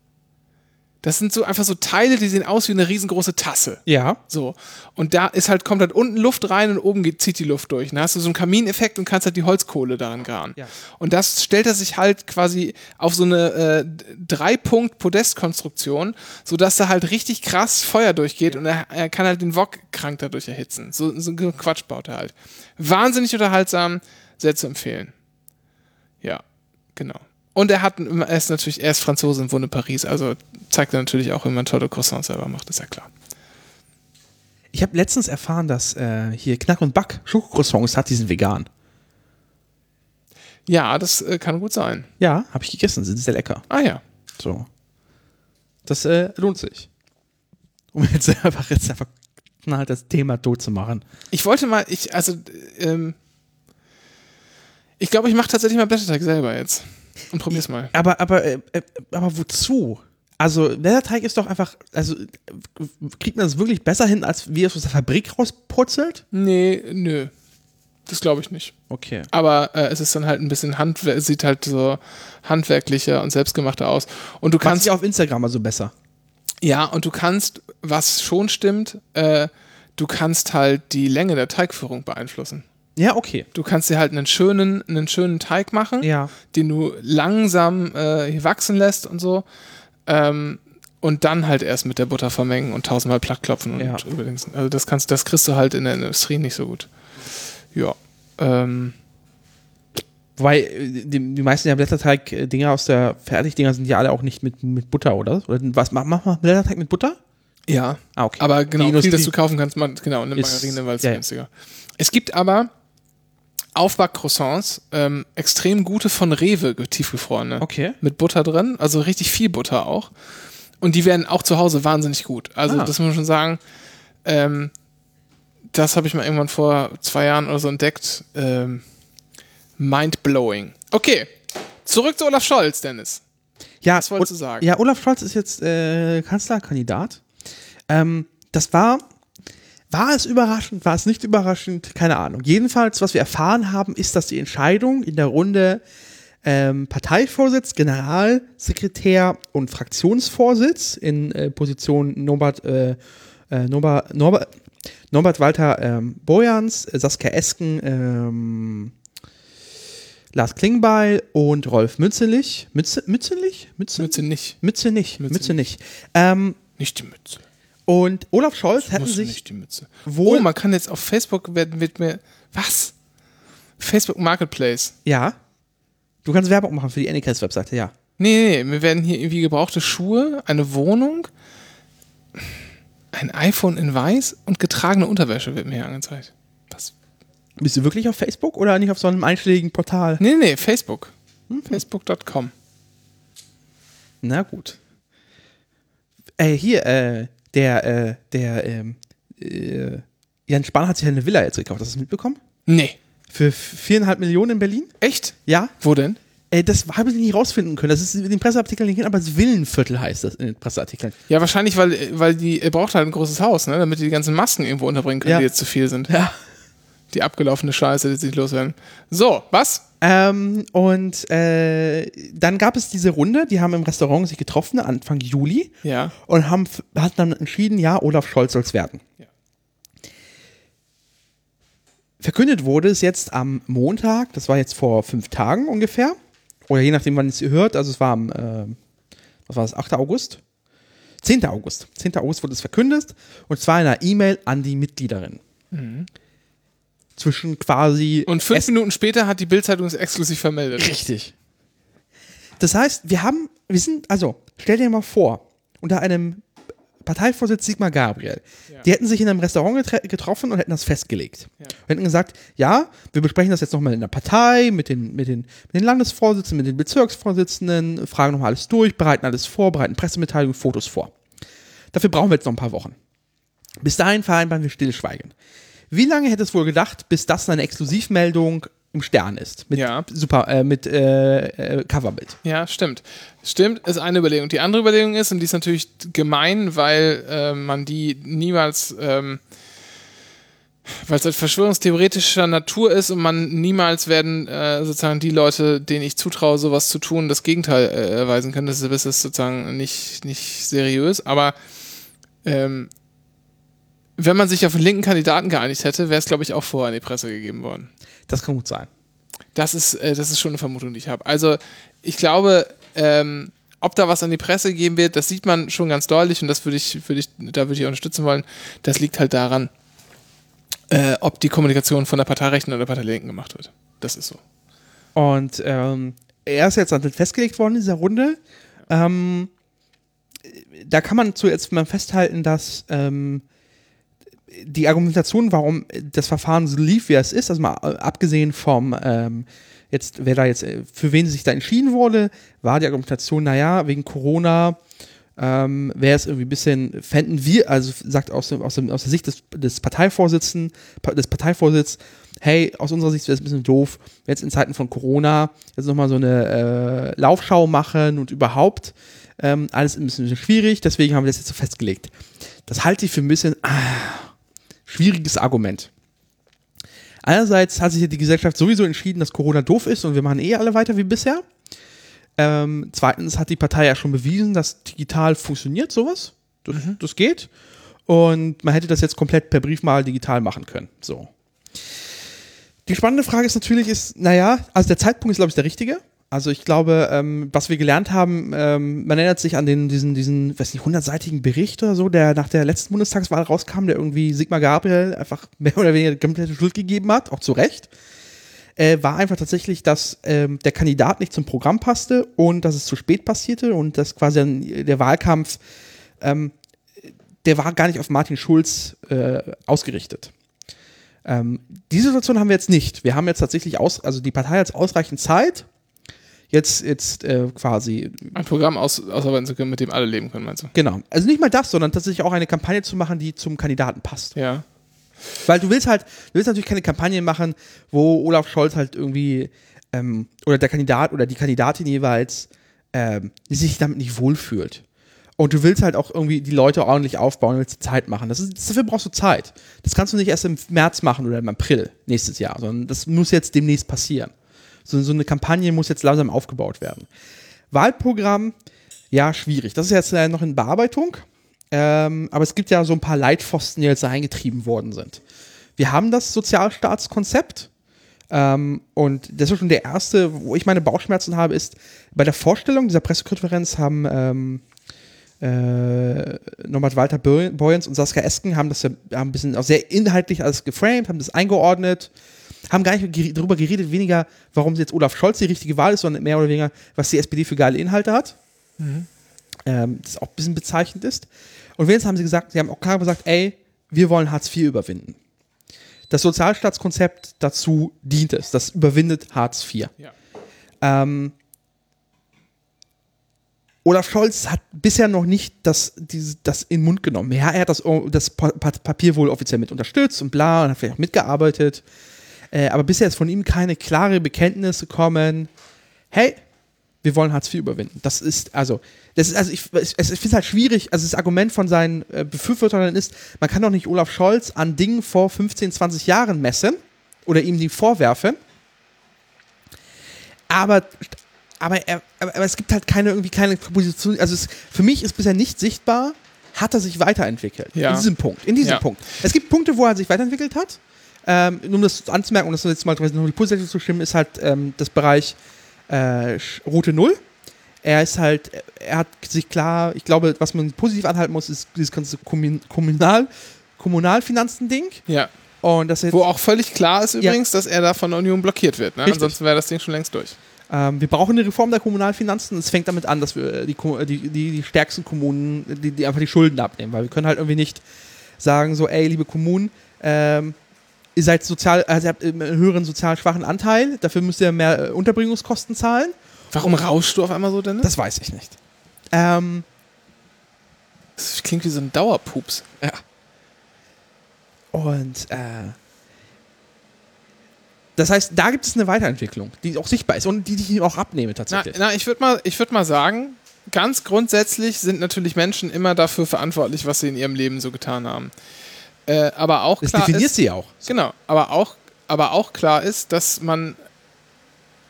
Das sind so einfach so Teile, die sehen aus wie eine riesengroße Tasse. Ja. So. Und da ist halt, kommt halt unten Luft rein und oben geht, zieht die Luft durch. Dann hast du so einen Kamineffekt und kannst halt die Holzkohle daran garen. Ja. Und das stellt er sich halt quasi auf so eine äh, Drei-Punkt-Podestkonstruktion, sodass da halt richtig krass Feuer durchgeht und er, er kann halt den Wok krank dadurch erhitzen. So, so einen Quatsch baut er halt. Wahnsinnig unterhaltsam, sehr zu empfehlen. Ja, genau. Und er hat, er ist natürlich, er ist Franzose und wohnt in Paris, also zeigt er natürlich auch, wie man tolle Croissants selber macht, ist ja klar. Ich habe letztens erfahren, dass äh, hier Knack und Back Schokocroissants hat, die sind vegan. Ja, das äh, kann gut sein. Ja, habe ich gegessen, sind sehr lecker. Ah ja. So. Das äh, lohnt sich. Um jetzt einfach, jetzt einfach knall das Thema tot zu machen. Ich wollte mal, ich, also, ähm, ich glaube, ich mache tatsächlich mal Blätterteig selber jetzt. Und probier's mal. Aber, aber, äh, äh, aber wozu? Also, Blätterteig ist doch einfach, also, kriegt man das wirklich besser hin, als wie es aus der Fabrik rausputzelt? Nee, nö. Das glaube ich nicht. Okay. Aber äh, es ist dann halt ein bisschen handwer sieht halt so handwerklicher und selbstgemachter aus. Und du Macht kannst sich auf Instagram also besser. Ja, und du kannst, was schon stimmt, äh, du kannst halt die Länge der Teigführung beeinflussen. Ja, okay. Du kannst dir halt einen schönen, einen schönen Teig machen, Ja. den du langsam äh, wachsen lässt und so. Ähm, und dann halt erst mit der Butter vermengen und tausendmal platt klopfen und Ja. übrigens. Also das kannst, das kriegst du halt in der Industrie nicht so gut. Ja. Ähm, Wobei, äh, die, die meisten der Blätterteig-Dinger aus der Fertigdinger sind ja alle auch nicht mit, mit Butter, oder? Oder was, mach, mach mal Blätterteig mit Butter? ja. Ah, okay. Aber genau, Die viel, das du kaufen kannst, man, genau, eine Margarine, weil es ja, ja. günstiger. Es gibt aber Aufbackcroissants, ähm, extrem gute von Rewe, tiefgefrorene. Okay. Mit Butter drin, also richtig viel Butter auch. Und die werden auch zu Hause wahnsinnig gut. Also, Ah. das muss man schon sagen. Ähm, das habe ich mal irgendwann vor zwei Jahren oder so entdeckt. Ähm, Mind-blowing. Okay, zurück zu Olaf Scholz, Dennis. Ja, Was wolltest du sagen? Ja, Olaf Scholz ist jetzt äh, Kanzlerkandidat. Ähm, das war, war es überraschend, war es nicht überraschend, keine Ahnung. Jedenfalls, was wir erfahren haben, ist, dass die Entscheidung in der Runde ähm, Parteivorsitz, Generalsekretär und Fraktionsvorsitz in äh, Position Norbert, äh, äh, Norbert, Norbert, Norbert Walter ähm, Bojans, äh, Saskia Esken, ähm, Lars Klingbeil und Rolf Mützelich. Mütze, Mützelich? Mütze? Mütze nicht. Mütze nicht. Mütze Mütze, nicht. Ähm, Nicht die Mütze. Und Olaf Scholz hätten Musst du sich nicht die Mütze. wohl- Oh, man kann jetzt auf Facebook wird, wird mir. Was? Facebook Marketplace. ja. Du kannst Werbung machen für die Anycast-Webseite, ja. Nee, nee, nee, mir werden hier irgendwie gebrauchte Schuhe, eine Wohnung, ein iPhone in weiß und getragene Unterwäsche wird mir hier angezeigt. Was? Bist du wirklich auf Facebook oder nicht auf so einem einschlägigen Portal? Nee, nee, Facebook. Mhm. Facebook.com. Na gut. Äh, hier, äh, der, äh, der, ähm, äh, Jan Spahn hat sich eine Villa jetzt gekauft. Hast du das mitbekommen? Nee. Für viereinhalb Millionen in Berlin? Echt? Ja. Wo denn? Äh, das habe ich nicht rausfinden können. Das ist in den Presseartikeln nicht, aber das Villenviertel heißt das in den Presseartikeln. Ja, wahrscheinlich, weil, weil die, er braucht halt ein großes Haus, ne? damit die die ganzen Masken irgendwo unterbringen können, Ja. die jetzt zu viel sind. Ja. Die abgelaufene Scheiße, die sich loswerden. So, was? Ähm, und äh, dann gab es diese Runde, die haben im Restaurant sich getroffen, Anfang Juli, Ja. und haben hat dann entschieden, ja, Olaf Scholz soll es werden. Ja. Verkündet wurde es jetzt am Montag, das war jetzt vor fünf Tagen ungefähr, oder je nachdem, wann es ihr hört, also es war am, äh, was war das, 8. August? 10. August. 10. August wurde es verkündet, und zwar in einer E-Mail an die Mitgliederin. Zwischen quasi Und fünf Minuten später hat die Bildzeitung es exklusiv vermeldet. Richtig. Das heißt, wir haben, wir sind, also, stell dir mal vor, unter einem Parteivorsitz Sigmar Gabriel, Ja. die hätten sich in einem Restaurant getroffen und hätten das festgelegt. Ja. Und hätten gesagt, ja, wir besprechen das jetzt nochmal in der Partei, mit den, mit, den, mit den Landesvorsitzenden, mit den Bezirksvorsitzenden, fragen nochmal alles durch, bereiten alles vor, bereiten Pressemitteilungen, Fotos vor. Dafür brauchen wir jetzt noch ein paar Wochen. Bis dahin vereinbaren wir Stillschweigen. Wie lange hätte es wohl gedacht, bis das eine Exklusivmeldung im Stern ist? Mit Ja. super, äh, mit äh, äh, Coverbild. Ja, stimmt. Stimmt, ist eine Überlegung. Die andere Überlegung ist, und die ist natürlich gemein, weil äh, man die niemals ähm, Weil es halt verschwörungstheoretischer Natur ist und man niemals werden äh, sozusagen die Leute, denen ich zutraue, sowas zu tun, das Gegenteil äh, erweisen können. Das ist, das ist sozusagen nicht, nicht seriös. Aber ähm, wenn man sich auf einen linken Kandidaten geeinigt hätte, wäre es, glaube ich, auch vorher in die Presse gegeben worden. Das kann gut sein. Das ist, äh, das ist schon eine Vermutung, die ich habe. Also ich glaube, ähm, ob da was an die Presse geben wird, das sieht man schon ganz deutlich und das würde ich, würde ich, da würde ich unterstützen wollen. Das liegt halt daran, äh, ob die Kommunikation von der Parteirechten oder der Parteilinken gemacht wird. Das ist so. Und ähm, er ist jetzt festgelegt worden in dieser Runde. Ähm, da kann man zuerst mal festhalten, dass ähm, die Argumentation, warum das Verfahren so lief, wie es ist, also mal abgesehen vom ähm, jetzt, wer da jetzt, äh, für wen sich da entschieden wurde, war die Argumentation, naja, wegen Corona ähm, wäre es irgendwie ein bisschen, fänden wir, also sagt aus, aus, aus der Sicht des, des Parteivorsitzenden, des Parteivorsitzes, hey, aus unserer Sicht wäre es ein bisschen doof, jetzt in Zeiten von Corona jetzt nochmal so eine äh, Laufschau machen und überhaupt ähm, alles ein bisschen schwierig, deswegen haben wir das jetzt so festgelegt. Das halte ich für ein bisschen ah, schwieriges Argument. Einerseits hat sich die Gesellschaft sowieso entschieden, dass Corona doof ist und wir machen eh alle weiter wie bisher. Ähm, zweitens hat die Partei ja schon bewiesen, dass digital funktioniert sowas. Das, mhm. das geht. Und man hätte das jetzt komplett per Brief mal digital machen können. So. Die spannende Frage ist natürlich, ist, naja, also der Zeitpunkt ist, glaube ich, der richtige. Also ich glaube, ähm, was wir gelernt haben, ähm, man erinnert sich an den, diesen, diesen, weiß nicht, hundertseitigen Bericht oder so, der nach der letzten Bundestagswahl rauskam, der irgendwie Sigmar Gabriel einfach mehr oder weniger komplette Schuld gegeben hat, auch zu Recht, äh, war einfach tatsächlich, dass ähm, der Kandidat nicht zum Programm passte und dass es zu spät passierte und dass quasi der Wahlkampf, ähm, der war gar nicht auf Martin Schulz äh, ausgerichtet. Ähm, diese Situation haben wir jetzt nicht. Wir haben jetzt tatsächlich aus, also die Partei hat ausreichend Zeit, jetzt, jetzt äh, quasi. Ein Programm aus, ausarbeiten zu können, mit dem alle leben können, meinst du? Genau. Also nicht mal das, sondern tatsächlich auch eine Kampagne zu machen, die zum Kandidaten passt. Ja. Weil du willst halt, du willst natürlich keine Kampagne machen, wo Olaf Scholz halt irgendwie ähm, oder der Kandidat oder die Kandidatin jeweils ähm, sich damit nicht wohlfühlt. Und du willst halt auch irgendwie die Leute ordentlich aufbauen, willst Zeit machen. Das ist, dafür brauchst du Zeit. Das kannst du nicht erst im März machen oder im April nächstes Jahr, sondern das muss jetzt demnächst passieren. So, so eine Kampagne muss jetzt langsam aufgebaut werden. Wahlprogramm, ja, schwierig. Das ist jetzt noch in Bearbeitung. Ähm, aber es gibt ja so ein paar Leitpfosten, die jetzt eingetrieben worden sind. Wir haben das Sozialstaatskonzept. Ähm, und das ist schon der erste, wo ich meine Bauchschmerzen habe, ist bei der Vorstellung dieser Pressekonferenz haben ähm, äh, Norbert Walter Boyens und Saskia Esken haben das ja haben ein bisschen auch sehr inhaltlich alles geframed, haben das eingeordnet haben gar nicht darüber geredet, weniger, warum jetzt Olaf Scholz die richtige Wahl ist, sondern mehr oder weniger, was die SPD für geile Inhalte hat. Mhm. Ähm, das auch ein bisschen bezeichnend ist. Und wenigstens haben sie gesagt, sie haben auch klar gesagt, ey, wir wollen Hartz IV überwinden. Das Sozialstaatskonzept dazu dient es. Das überwindet Hartz IV. Ja. Ähm, Olaf Scholz hat bisher noch nicht das, dieses, das in den Mund genommen. Ja, er hat das, das Papier wohl offiziell mit unterstützt und bla und hat vielleicht auch mitgearbeitet. Äh, aber bisher ist von ihm keine klare Bekenntnis gekommen, hey, wir wollen Hartz IV überwinden. Das ist, also, das ist, also ich, ich, ich finde es halt schwierig, also das Argument von seinen äh, Befürwortern ist, man kann doch nicht Olaf Scholz an Dingen vor 15, 20 Jahren messen oder ihm die vorwerfen. Aber, aber, er, aber, aber es gibt halt keine irgendwie keine Proposition, also es, für mich ist bisher nicht sichtbar, hat er sich weiterentwickelt. Ja. In diesem Punkt. In diesem ja. Punkt. Es gibt Punkte, wo er sich weiterentwickelt hat. Ähm, nur um das anzumerken und das jetzt mal noch die positiv zu stimmen, ist halt ähm, das Bereich äh, Route Null. Er ist halt, er hat sich klar, ich glaube, was man positiv anhalten muss, ist dieses ganze Kommunal, Kommunalfinanzen-Ding. Ja. Und das Wo auch völlig klar ist übrigens, ja. dass er da von der Union blockiert wird. Ne? Ansonsten wäre das Ding schon längst durch. Ähm, wir brauchen eine Reform der Kommunalfinanzen. Es fängt damit an, dass wir die, die, die, die stärksten Kommunen, die, die, einfach die Schulden abnehmen. Weil wir können halt irgendwie nicht sagen, so, ey, liebe Kommunen, ähm, ihr seid sozial, also ihr habt einen höheren sozial schwachen Anteil, dafür müsst ihr mehr äh, Unterbringungskosten zahlen. Warum rauschst du auf einmal so, Dennis? Das weiß ich nicht. Ähm, das klingt wie so ein Dauerpups. Ja. Und äh, das heißt, da gibt es eine Weiterentwicklung, die auch sichtbar ist und die ich auch abnehme tatsächlich. Na, na ich würde mal, würd mal sagen, ganz grundsätzlich sind natürlich Menschen immer dafür verantwortlich, was sie in ihrem Leben so getan haben. Äh, aber auch Das klar definiert ist, sie auch. Genau, aber auch, aber auch klar ist, dass man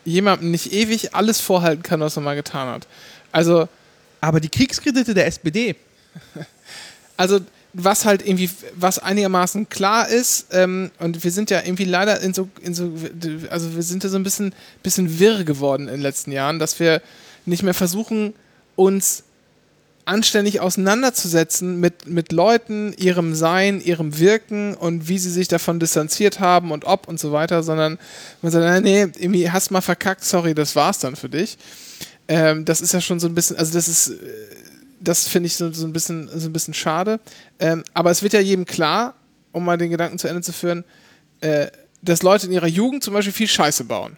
jemandem nicht ewig alles vorhalten kann, was man mal getan hat. Also, Aber die Kriegskredite der SPD, also was halt irgendwie, was einigermaßen klar ist, ähm, und wir sind ja irgendwie leider in so, in so, also wir sind ja so ein bisschen, bisschen wirr geworden in den letzten Jahren, dass wir nicht mehr versuchen, uns anständig auseinanderzusetzen mit, mit Leuten, ihrem Sein, ihrem Wirken und wie sie sich davon distanziert haben und ob und so weiter, sondern man sagt, nee, irgendwie hast mal verkackt, sorry, das war's dann für dich. Ähm, das ist ja schon so ein bisschen, also das ist, äh, das finde ich so, so, ein bisschen, so ein bisschen schade. Ähm, aber es wird ja jedem klar, um mal den Gedanken zu Ende zu führen, äh, dass Leute in ihrer Jugend zum Beispiel viel Scheiße bauen.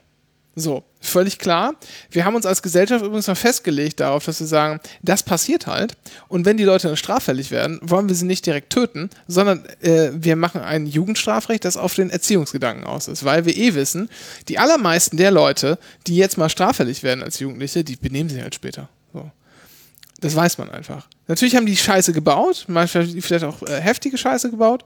So, völlig klar. Wir haben uns als Gesellschaft übrigens mal festgelegt darauf, dass wir sagen, das passiert halt. Und wenn die Leute dann straffällig werden, wollen wir sie nicht direkt töten, sondern äh, wir machen ein Jugendstrafrecht, das auf den Erziehungsgedanken aus ist. Weil wir eh wissen, die allermeisten der Leute, die jetzt mal straffällig werden als Jugendliche, die benehmen sich halt später. So. Das weiß man einfach. Natürlich haben die Scheiße gebaut, manchmal vielleicht auch äh, heftige Scheiße gebaut.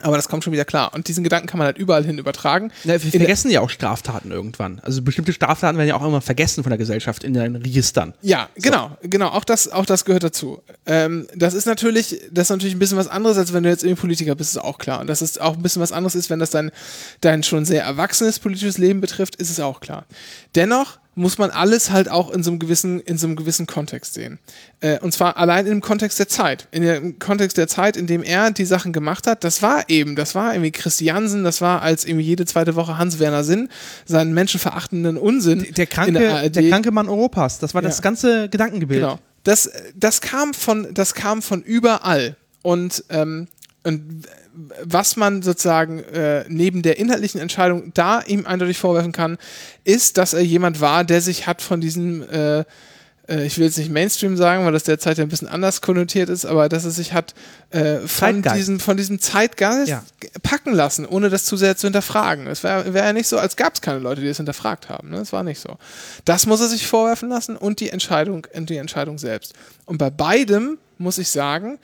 Aber das kommt schon wieder klar. Und diesen Gedanken kann man halt überall hin übertragen. Na, wir vergessen ja auch Straftaten irgendwann. Also bestimmte Straftaten werden ja auch immer vergessen von der Gesellschaft in den Registern. Ja, genau, genau. Auch das, auch das gehört dazu. Ähm, das ist natürlich, das ist natürlich ein bisschen was anderes, als wenn du jetzt irgendwie Politiker bist, ist auch klar. Und dass es auch ein bisschen was anderes ist, wenn das dein, dein schon sehr erwachsenes politisches Leben betrifft, ist es auch klar. Dennoch muss man alles halt auch in so einem gewissen, in so einem gewissen Kontext sehen. Äh, und zwar allein im Kontext der Zeit. In dem Kontext der Zeit, in dem er die Sachen gemacht hat, das war eben, das war irgendwie Christiansen, das war als irgendwie jede zweite Woche Hans-Werner Sinn, seinen menschenverachtenden Unsinn. Der in kranke, ARD. der kranke Mann Europas, das war das Ja. ganze Gedankengebild. Genau. Das, das kam von, das kam von überall. Und, ähm, und was man sozusagen äh, neben der inhaltlichen Entscheidung da ihm eindeutig vorwerfen kann, ist, dass er jemand war, der sich hat von diesem, äh, äh, ich will jetzt nicht Mainstream sagen, weil das derzeit ja ein bisschen anders konnotiert ist, aber dass er sich hat äh, von, Zeitgeist. diesem, von diesem Zeitgeist Ja. packen lassen, ohne das zu sehr zu hinterfragen. Es wäre wär ja nicht so, als gab es keine Leute, die das hinterfragt haben. Ne? Das war nicht so. Das muss er sich vorwerfen lassen und die Entscheidung, und die Entscheidung selbst. Und bei beidem muss ich sagen,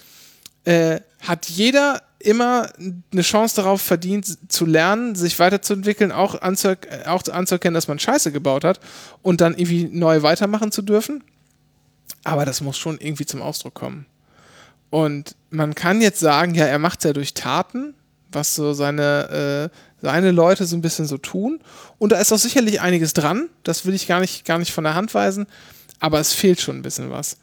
äh, hat jeder immer eine Chance darauf verdient, zu lernen, sich weiterzuentwickeln, auch, anzuer äh, auch anzuerkennen, dass man Scheiße gebaut hat und dann irgendwie neu weitermachen zu dürfen. Aber das muss schon irgendwie zum Ausdruck kommen. Und man kann jetzt sagen, ja, er macht es ja durch Taten, was so seine, äh, seine Leute so ein bisschen so tun. Und da ist auch sicherlich einiges dran. Das will ich gar nicht, gar nicht von der Hand weisen. Aber es fehlt schon ein bisschen was.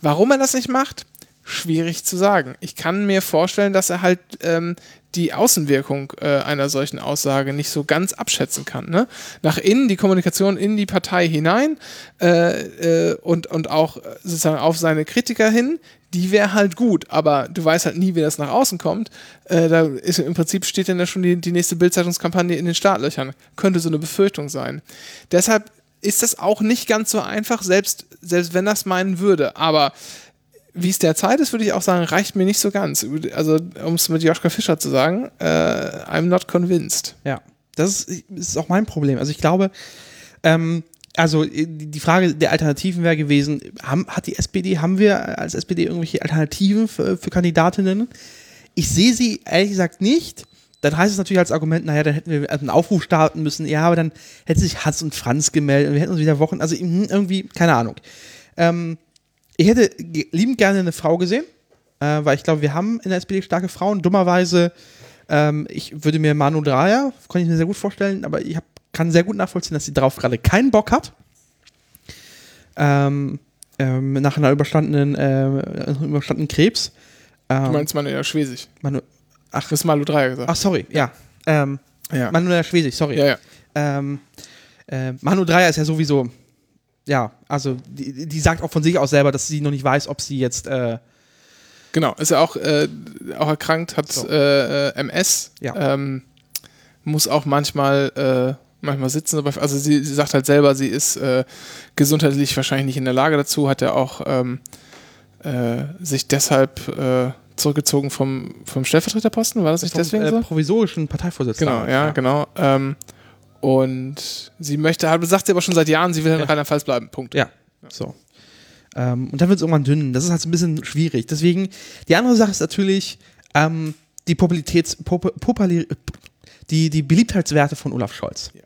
Warum er das nicht macht? Schwierig zu sagen. Ich kann mir vorstellen, dass er halt ähm, die Außenwirkung äh, einer solchen Aussage nicht so ganz abschätzen kann. Ne? Nach innen, die Kommunikation in die Partei hinein äh, äh, und, und auch äh, sozusagen auf seine Kritiker hin, die wäre halt gut, aber du weißt halt nie, wie das nach außen kommt. Äh, da ist im Prinzip steht dann ja schon die, die nächste Bildzeitungskampagne in den Startlöchern. Könnte so eine Befürchtung sein. Deshalb ist das auch nicht ganz so einfach, selbst, selbst wenn das meinen würde. Aber wie es derzeit ist, würde ich auch sagen, reicht mir nicht so ganz. Also, um es mit Joschka Fischer zu sagen, äh, I'm not convinced. Ja, das ist, ist auch mein Problem. Also ich glaube, ähm, also die Frage der Alternativen wäre gewesen, haben, hat die SPD, haben wir als SPD irgendwelche Alternativen für, für Kandidatinnen? Ich sehe sie ehrlich gesagt nicht. Dann heißt es natürlich als Argument, naja, dann hätten wir einen Aufruf starten müssen. Ja, aber dann hätte sich Hans und Franz gemeldet und wir hätten uns wieder Wochen, also irgendwie, keine Ahnung. Ähm, ich hätte liebend gerne eine Frau gesehen, äh, weil ich glaube, wir haben in der SPD starke Frauen. Dummerweise, ähm, ich würde mir Manu Dreyer, kann ich mir sehr gut vorstellen, aber ich hab, kann sehr gut nachvollziehen, dass sie darauf gerade keinen Bock hat. Ähm, ähm, nach einer überstandenen, äh, einem überstandenen Krebs. Ähm, Du meinst Manuela Schwesig. Manu, Ach, das ist Malu Dreier gesagt. ach, sorry, ja. Ähm, ja. Manuela Schwesig, sorry. ja, ja. Ähm, äh, Manu Dreier ist ja sowieso, ja, also die, die sagt auch von sich aus selber, dass sie noch nicht weiß, ob sie jetzt, äh, Genau, ist ja auch, äh, auch erkrankt, hat So. äh, äh, MS, Ja. ähm, muss auch manchmal, äh, manchmal sitzen, aber also sie, sie sagt halt selber, sie ist äh, gesundheitlich wahrscheinlich nicht in der Lage dazu, hat ja auch ähm, äh, sich deshalb zurückgezogen vom, vom Stellvertreterposten, war das nicht vom, deswegen so? provisorischen Parteivorsitzenden. Genau, ja, genau. Ähm, und sie möchte, sagt sie aber schon seit Jahren, sie will in Ja. Rheinland-Pfalz bleiben. Punkt. Ja, so. Ähm, und dann wird es irgendwann dünn. Das ist halt so ein bisschen schwierig. Deswegen, die andere Sache ist natürlich, ähm, die Popularitäts, Pop, Populi, die, die Beliebtheitswerte von Olaf Scholz. Ja.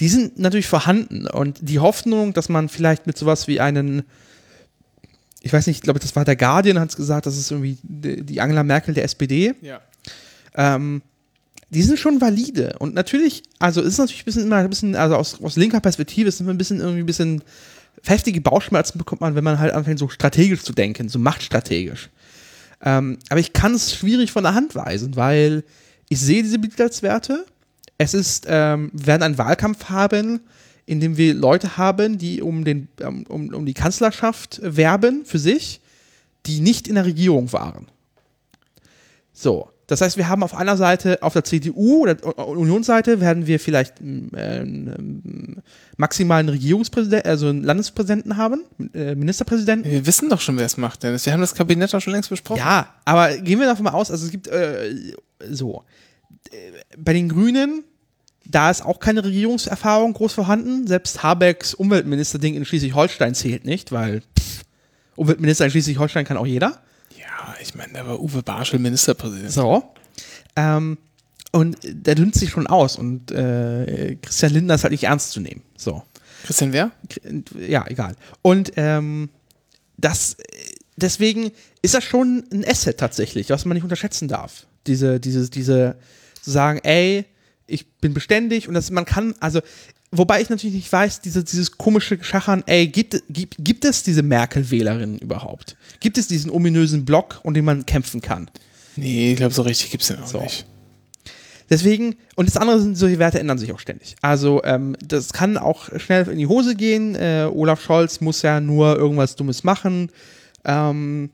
Die sind natürlich vorhanden und die Hoffnung, dass man vielleicht mit sowas wie einen, ich weiß nicht, ich glaube, das war der Guardian, hat es gesagt, das ist irgendwie die die Angela Merkel der SPD. Ja. Ähm, die sind schon valide. Und natürlich, also ist natürlich ein bisschen immer ein bisschen, also aus, aus linker Perspektive ist immer ein bisschen irgendwie ein bisschen heftige Bauchschmerzen bekommt man, wenn man halt anfängt, so strategisch zu denken, so machtstrategisch. Ähm, aber ich kann es schwierig von der Hand weisen, weil ich sehe diese Beliebtheitswerte. Es ist, ähm, wir werden einen Wahlkampf haben, in dem wir Leute haben, die um, den, ähm, um, um die Kanzlerschaft werben für sich, die nicht in der Regierung waren. So, das heißt, wir haben auf einer Seite, auf der CDU oder Unionsseite, werden wir vielleicht ähm, ähm, maximalen Regierungspräsidenten, also einen Landespräsidenten haben, äh, Ministerpräsidenten. Wir wissen doch schon, wer es macht, Dennis. Wir haben das Kabinett doch schon längst besprochen. Ja, aber gehen wir davon mal aus, also es gibt äh, so, bei den Grünen, da ist auch keine Regierungserfahrung groß vorhanden. Selbst Habecks Umweltministerding in Schleswig-Holstein zählt nicht, weil Umweltminister in Schleswig-Holstein kann auch jeder. Ja, ich meine, da war Uwe Barschel Ministerpräsident. So. Ähm, und der dünnt sich schon aus und äh, Christian Lindner ist halt nicht ernst zu nehmen. So. Christian wer? Ja, egal. Und ähm, das, deswegen ist das schon ein Asset tatsächlich, was man nicht unterschätzen darf. Diese, diese, diese, zu sagen, ey, ich bin beständig und das, man kann, also, wobei ich natürlich nicht weiß, diese, dieses komische Schachern, ey, gibt, gibt, gibt es diese Merkel-Wählerinnen überhaupt? Gibt es diesen ominösen Block, um den man kämpfen kann? Nee, ich glaube, so richtig gibt es den auch So. nicht. Deswegen, und das andere sind, solche Werte ändern sich auch ständig. Also, ähm, das kann auch schnell in die Hose gehen. Äh, Olaf Scholz muss ja nur irgendwas Dummes machen. Ähm,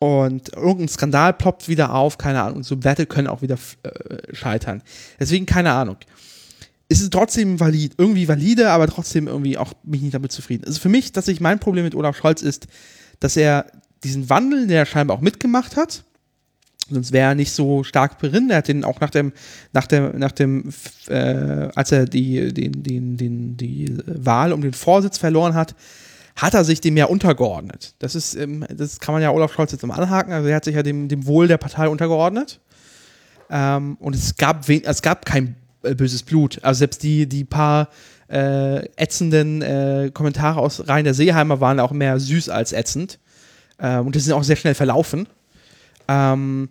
und irgendein Skandal ploppt wieder auf, keine Ahnung. Und so Werte können auch wieder äh, scheitern. Deswegen, keine Ahnung. Es ist trotzdem valid, irgendwie valide, aber trotzdem irgendwie auch mich nicht damit zufrieden. Also für mich, dass ich mein Problem mit Olaf Scholz ist, dass er diesen Wandel, der er scheinbar auch mitgemacht hat, Sonst wäre er nicht so stark drin. Er hat den auch nach dem, nach dem, nach dem, äh, als er die, den, den, den, die Wahl um den Vorsitz verloren hat, hat er sich dem ja untergeordnet. Das ist, ähm, das kann man ja Olaf Scholz jetzt mal anhaken. Also er hat sich ja dem, dem Wohl der Partei untergeordnet. Ähm, und es gab, es gab kein böses Blut. Also selbst die, die paar äh, ätzenden äh, Kommentare aus Reihen der Seeheimer waren auch mehr süß als ätzend. Ähm, und die sind auch sehr schnell verlaufen. Ähm,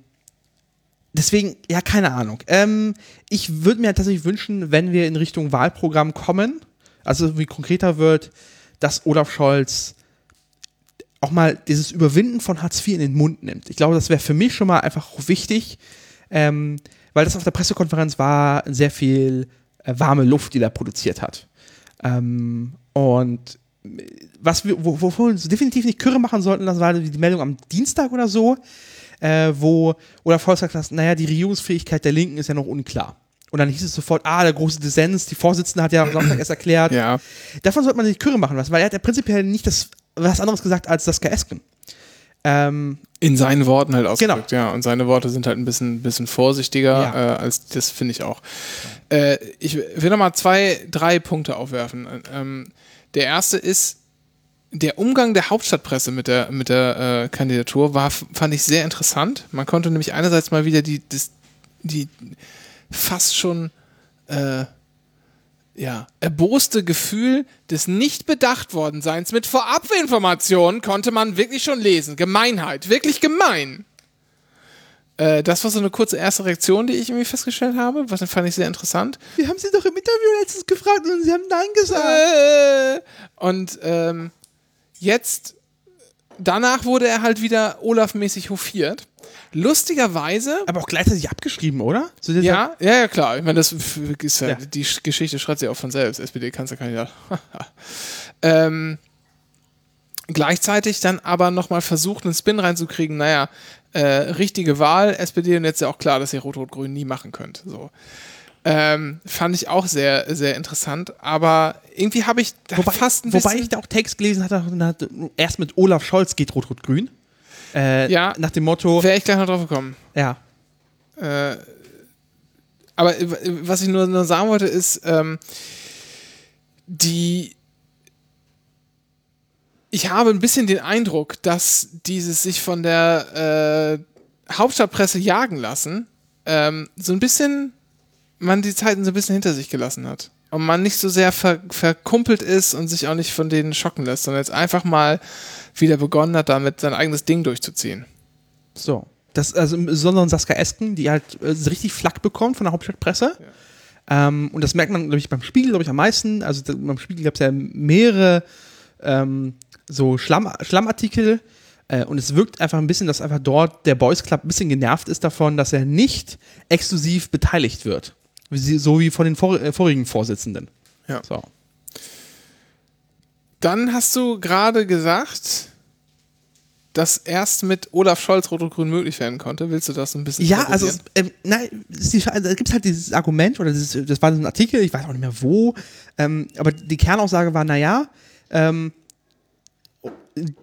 deswegen, ja, keine Ahnung. Ähm, ich würde mir tatsächlich wünschen, wenn wir in Richtung Wahlprogramm kommen, also wie konkreter wird, dass Olaf Scholz auch mal dieses Überwinden von Hartz IV in den Mund nimmt. Ich glaube, das wäre für mich schon mal einfach wichtig, ähm, weil das auf der Pressekonferenz war sehr viel äh, warme Luft, die er produziert hat. Ähm, und was wir, wo, wovon wir uns definitiv nicht Kürre machen sollten, das war die Meldung am Dienstag oder so, äh, wo Olaf Scholz sagt, naja, die Regierungsfähigkeit der Linken ist ja noch unklar. Und dann hieß es sofort, ah, der große Dissens, die Vorsitzende hat ja am Sonntag erst erklärt. Ja. Davon sollte man sich Kürre machen weil er hat ja prinzipiell nicht das, was anderes gesagt als das Esken. Ähm, In seinen Worten halt ausgedrückt, ja. Und seine Worte sind halt ein bisschen, bisschen vorsichtiger Ja. äh, als das, finde ich auch. Äh, ich will noch mal zwei, drei Punkte aufwerfen. Ähm, der erste ist, der Umgang der Hauptstadtpresse mit der, mit der äh, Kandidatur war, fand ich sehr interessant. Man konnte nämlich einerseits mal wieder die, das, die fast schon äh, ja, erboste Gefühl des nicht bedacht worden Seins mit Vorabinformationen konnte man wirklich schon lesen. Gemeinheit, wirklich gemein. Äh, das war so eine kurze erste Reaktion, die ich irgendwie festgestellt habe. Was fand ich sehr interessant. wir haben sie doch im Interview letztens gefragt und sie haben Nein gesagt. Äh, und ähm, jetzt, danach wurde er halt wieder Olaf-mäßig hofiert. Lustigerweise. Aber auch gleichzeitig abgeschrieben, oder? So Ja, ja, ja, klar. Ich meine, das ist ja, Ja. die Sch- Geschichte schreibt sich auch von selbst. SPD-Kanzlerkandidat. ähm, gleichzeitig dann aber nochmal versucht, einen Spin reinzukriegen. Naja, äh, richtige Wahl, SPD und jetzt ja auch klar, dass ihr Rot-Rot-Grün nie machen könnt. So. Ähm, fand ich auch sehr, sehr interessant. Aber irgendwie habe ich da Wobei, fast ein wobei ich da auch Text gelesen hatte, hat, erst mit Olaf Scholz geht Rot-Rot-Grün. Äh, Ja. Nach dem Motto, Wäre ich gleich noch drauf gekommen. ja, Äh, aber äh, was ich nur, nur sagen wollte, ist, ähm, die. Ich habe ein bisschen den Eindruck, dass dieses sich von der Hauptstadtpresse jagen lassen, ähm, so ein bisschen, man die Zeiten so ein bisschen hinter sich gelassen hat. Und man nicht so sehr ver verkumpelt ist und sich auch nicht von denen schocken lässt, sondern jetzt einfach mal wieder begonnen hat, damit sein eigenes Ding durchzuziehen. So. Das, also sondern Saskia Esken, die halt äh, richtig Flack bekommt von der Hauptstadtpresse. Ähm, und das merkt man, glaube ich, beim Spiegel, glaube ich, am meisten. Also da, beim Spiegel gab es ja mehrere ähm, so Schlamm, Schlammartikel. Äh, und es wirkt einfach ein bisschen, dass einfach dort der Boys Club ein bisschen genervt ist davon, dass er nicht exklusiv beteiligt wird. So wie von den vor, äh, vorigen Vorsitzenden. Ja. So. Dann hast du gerade gesagt, dass erst mit Olaf Scholz Rot-Rot-Grün möglich werden konnte. Willst du das ein bisschen Ja, also, ähm, nein, es also, da gibt es halt dieses Argument, oder dieses, das war so ein Artikel, ich weiß auch nicht mehr wo, ähm, aber die Kernaussage war, naja, ähm,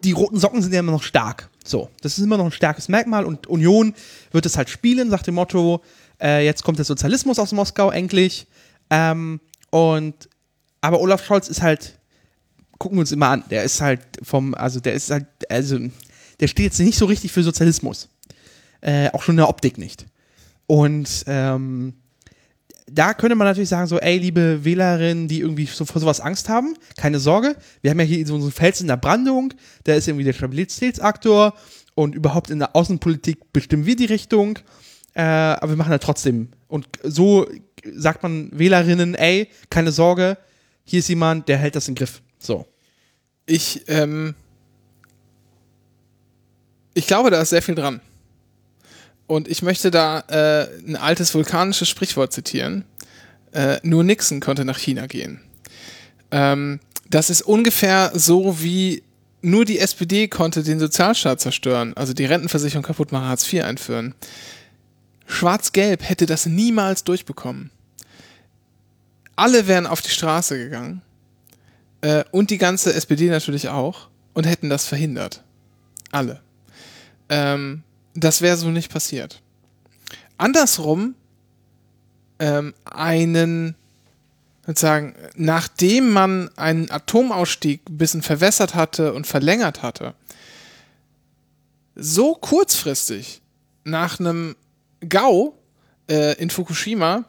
die roten Socken sind ja immer noch stark. So, das ist immer noch ein starkes Merkmal und Union wird es halt spielen, sagt dem Motto, äh, jetzt kommt der Sozialismus aus Moskau endlich. Ähm, und aber Olaf Scholz ist halt, gucken wir uns immer an, der ist halt vom, also der ist halt, also der steht jetzt nicht so richtig für Sozialismus. Äh, auch schon in der Optik nicht. Und ähm, da könnte man natürlich sagen, so, ey, liebe Wählerinnen, die irgendwie so vor sowas Angst haben, keine Sorge, wir haben ja hier so einen Fels in der Brandung, der ist irgendwie der Stabilitätsaktor und überhaupt in der Außenpolitik bestimmen wir die Richtung, äh, aber wir machen da trotzdem. Und so sagt man Wählerinnen, ey, keine Sorge, hier ist jemand, der hält das im Griff. So. Ich, ähm, ich glaube, da ist sehr viel dran. Und ich möchte da äh, ein altes vulkanisches Sprichwort zitieren. Äh, nur Nixon konnte nach China gehen. Ähm, das ist ungefähr so wie nur die SPD konnte den Sozialstaat zerstören, also die Rentenversicherung kaputt machen, Hartz IV einführen. Schwarz-Gelb hätte das niemals durchbekommen. Alle wären auf die Straße gegangen äh, und die ganze SPD natürlich auch und hätten das verhindert. Alle. Ähm, das wäre so nicht passiert. Andersrum, ähm, einen, sozusagen, nachdem man einen Atomausstieg ein bisschen verwässert hatte und verlängert hatte, so kurzfristig nach einem GAU äh, in Fukushima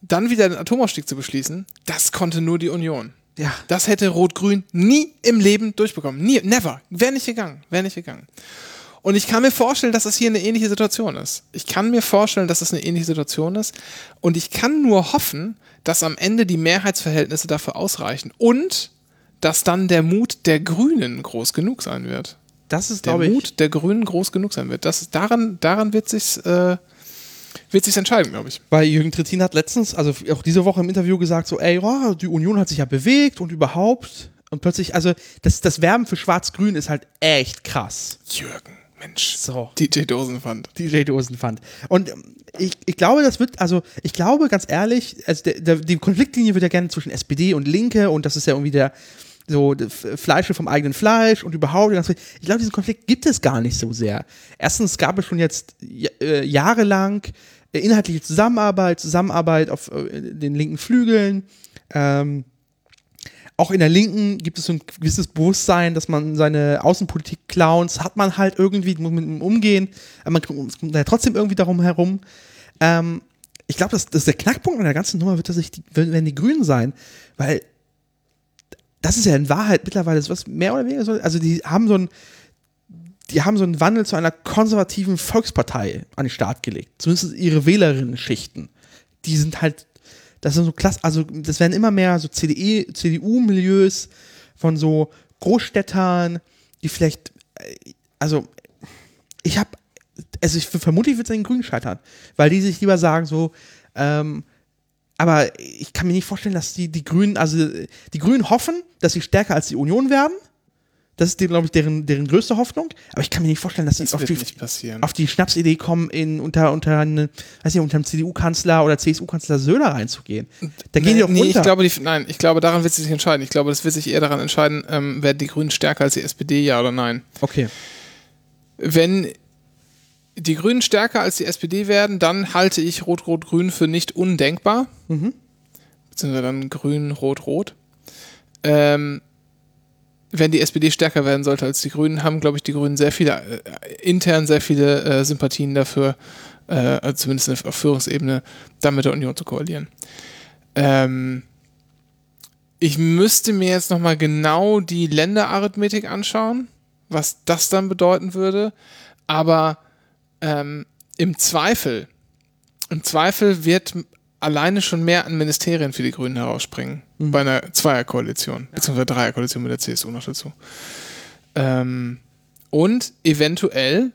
dann wieder den Atomausstieg zu beschließen, das konnte nur die Union. Ja. Das hätte Rot-Grün nie im Leben durchbekommen. Nie, never. Wäre nicht gegangen. Wäre nicht gegangen. Und ich kann mir vorstellen, dass das hier eine ähnliche Situation ist. Ich kann mir vorstellen, dass das eine ähnliche Situation ist. Und ich kann nur hoffen, dass am Ende die Mehrheitsverhältnisse dafür ausreichen. Und dass dann der Mut der Grünen groß genug sein wird. Das ist, Der glaube ich. Mut der Grünen groß genug sein wird. Das, daran, daran wird sich's, äh, wird sich's entscheiden, glaube ich. Weil Jürgen Trittin hat letztens, also auch diese Woche im Interview gesagt, so, ey, oh, die Union hat sich ja bewegt und überhaupt. Und plötzlich, also das, das Werben für Schwarz-Grün ist halt echt krass. Jürgen, Mensch. So. DJ Dosenpfand. DJ Dosenpfand. Und ich, ich glaube, das wird, also ich glaube ganz ehrlich, also der, der, die Konfliktlinie wird ja gerne zwischen SPD und Linke und das ist ja irgendwie der so der F- Fleische vom eigenen Fleisch und überhaupt. Ich glaube, diesen Konflikt gibt es gar nicht so sehr. Erstens gab es schon jetzt äh, jahrelang äh, inhaltliche Zusammenarbeit, Zusammenarbeit auf äh, den linken Flügeln. Ähm, auch in der Linken gibt es so ein gewisses Bewusstsein, dass man seine Außenpolitik Clowns hat man halt irgendwie, muss mit ihm umgehen, aber man kommt ja trotzdem irgendwie darum herum. Ähm, ich glaube, das, das ist der Knackpunkt an der ganzen Nummer wird tatsächlich die, werden die Grünen sein, weil das ist ja in Wahrheit mittlerweile was mehr oder weniger so, also die haben so ein die haben so einen Wandel zu einer konservativen Volkspartei an den Start gelegt. Zumindest ihre Wählerinnen-Schichten. Die sind halt, das sind so klasse, also das werden immer mehr so CDU-Milieus von so Großstädtern, die vielleicht, äh, also ich habe, also ich vermutlich wird es an den Grünen scheitern, weil die sich lieber sagen so, ähm, aber ich kann mir nicht vorstellen, dass die, die Grünen, also die Grünen hoffen, dass sie stärker als die Union werden. Das ist, glaube ich, deren, deren größte Hoffnung. Aber ich kann mir nicht vorstellen, dass sie Das auf die, auf die Schnapsidee kommen, in, unter, unter, eine, weiß nicht, unter einem CDU-Kanzler oder CSU-Kanzler Söder reinzugehen. Da gehen die doch nee, runter. ich glaube, die, nein, ich glaube, daran wird sich nicht entscheiden. Ich glaube, das wird sich eher daran entscheiden, ähm, werden die Grünen stärker als die SPD, ja oder nein. okay. Wenn die Grünen stärker als die SPD werden, dann halte ich Rot-Rot-Grün für nicht undenkbar. Mhm. Beziehungsweise dann Grün-Rot-Rot. Ähm, wenn die SPD stärker werden sollte als die Grünen, haben, glaube ich, die Grünen sehr viele, äh, intern sehr viele äh, Sympathien dafür, äh, also zumindest auf Führungsebene, da mit der Union zu koalieren. Ähm, ich müsste mir jetzt nochmal genau die Länderarithmetik anschauen, was das dann bedeuten würde. Aber ähm, im Zweifel, im Zweifel wird alleine schon mehr an Ministerien für die Grünen herausspringen. Mhm. Bei einer Zweierkoalition, beziehungsweise Dreierkoalition mit der CSU noch dazu. Ähm, und eventuell,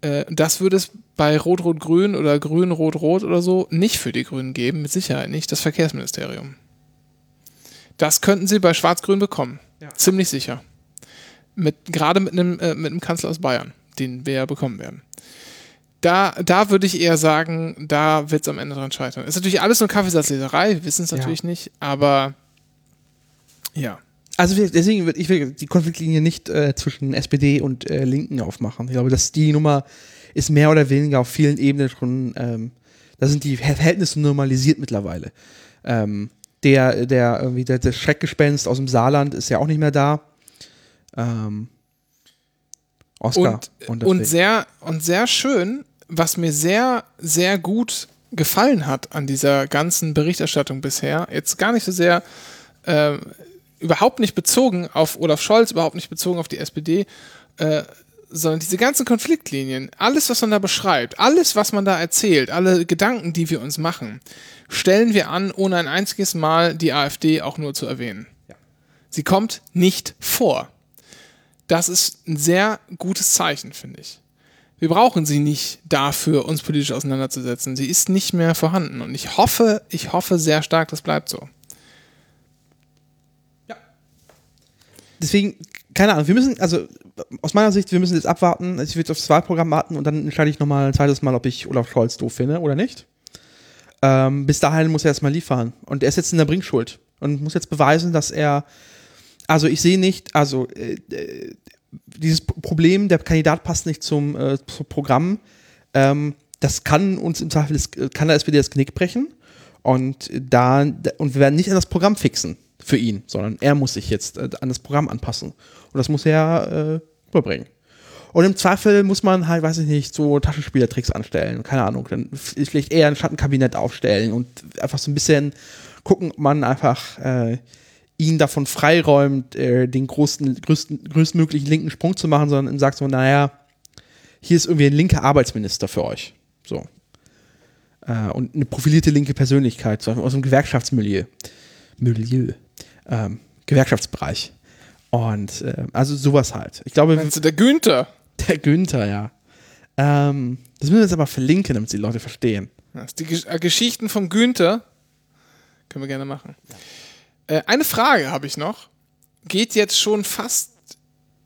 äh, das würde es bei Rot-Rot-Grün oder Grün-Rot-Rot oder so nicht für die Grünen geben, mit Sicherheit nicht, das Verkehrsministerium. Das könnten sie bei Schwarz-Grün bekommen. Ja. Ziemlich sicher. Mit, gerade mit einem, äh, mit einem Kanzler aus Bayern, den wir ja bekommen werden. Da, da würde ich eher sagen, da wird es am Ende dran scheitern. Ist natürlich alles nur Kaffeesatzleserei, wir wissen es natürlich ja. nicht, aber ja. Also deswegen würde ich will die Konfliktlinie nicht äh, zwischen SPD und äh, Linken aufmachen. Ich glaube, dass die Nummer ist mehr oder weniger auf vielen Ebenen schon, ähm, da sind die Verhältnisse normalisiert mittlerweile. Ähm, der, der irgendwie der, der Schreckgespenst aus dem Saarland ist ja auch nicht mehr da. Ähm, Oscar. Und, und, sehr, und sehr schön, was mir sehr, sehr gut gefallen hat an dieser ganzen Berichterstattung bisher, jetzt gar nicht so sehr äh, überhaupt nicht bezogen auf Olaf Scholz, überhaupt nicht bezogen auf die SPD, äh, sondern diese ganzen Konfliktlinien, alles, was man da beschreibt, alles, was man da erzählt, alle Gedanken, die wir uns machen, stellen wir an, ohne ein einziges Mal die AfD auch nur zu erwähnen. Ja. Sie kommt nicht vor. Das ist ein sehr gutes Zeichen, finde ich. Wir brauchen sie nicht dafür, uns politisch auseinanderzusetzen. Sie ist nicht mehr vorhanden. Und ich hoffe, ich hoffe sehr stark, das bleibt so. Ja. Deswegen, keine Ahnung, wir müssen, also aus meiner Sicht, wir müssen jetzt abwarten. Ich will jetzt aufs Wahlprogramm warten und dann entscheide ich nochmal ein zweites Mal, ob ich Olaf Scholz doof finde oder nicht. Ähm, bis dahin muss er erstmal liefern. Und er ist jetzt in der Bringschuld und muss jetzt beweisen, dass er. Also ich sehe nicht, also äh, äh dieses Problem, der Kandidat passt nicht zum, äh, zum Programm. Ähm, das kann uns im Zweifel, kann der SPD das Knick brechen. Und da, und wir werden nicht an das Programm fixen für ihn, sondern er muss sich jetzt äh, an das Programm anpassen. Und das muss er äh, überbringen. Und im Zweifel muss man halt, weiß ich nicht, so Taschenspielertricks anstellen. Keine Ahnung. Dann vielleicht eher ein Schattenkabinett aufstellen und einfach so ein bisschen gucken, ob man einfach äh, ihn davon freiräumt, äh, den großen, größten, größtmöglichen linken Sprung zu machen, sondern sagt so, naja, hier ist irgendwie ein linker Arbeitsminister für euch. So. Äh, und eine profilierte linke Persönlichkeit, so aus dem Gewerkschaftsmilieu. Milieu. Ähm, Gewerkschaftsbereich. Und äh, also sowas halt. Ich glaube. Meinst du der Günther? Der Günther, ja. Ähm, das müssen wir jetzt aber verlinken, damit die Leute verstehen. Die äh, Geschichten von Günther können wir gerne machen. Äh, eine Frage habe ich noch. Geht jetzt schon fast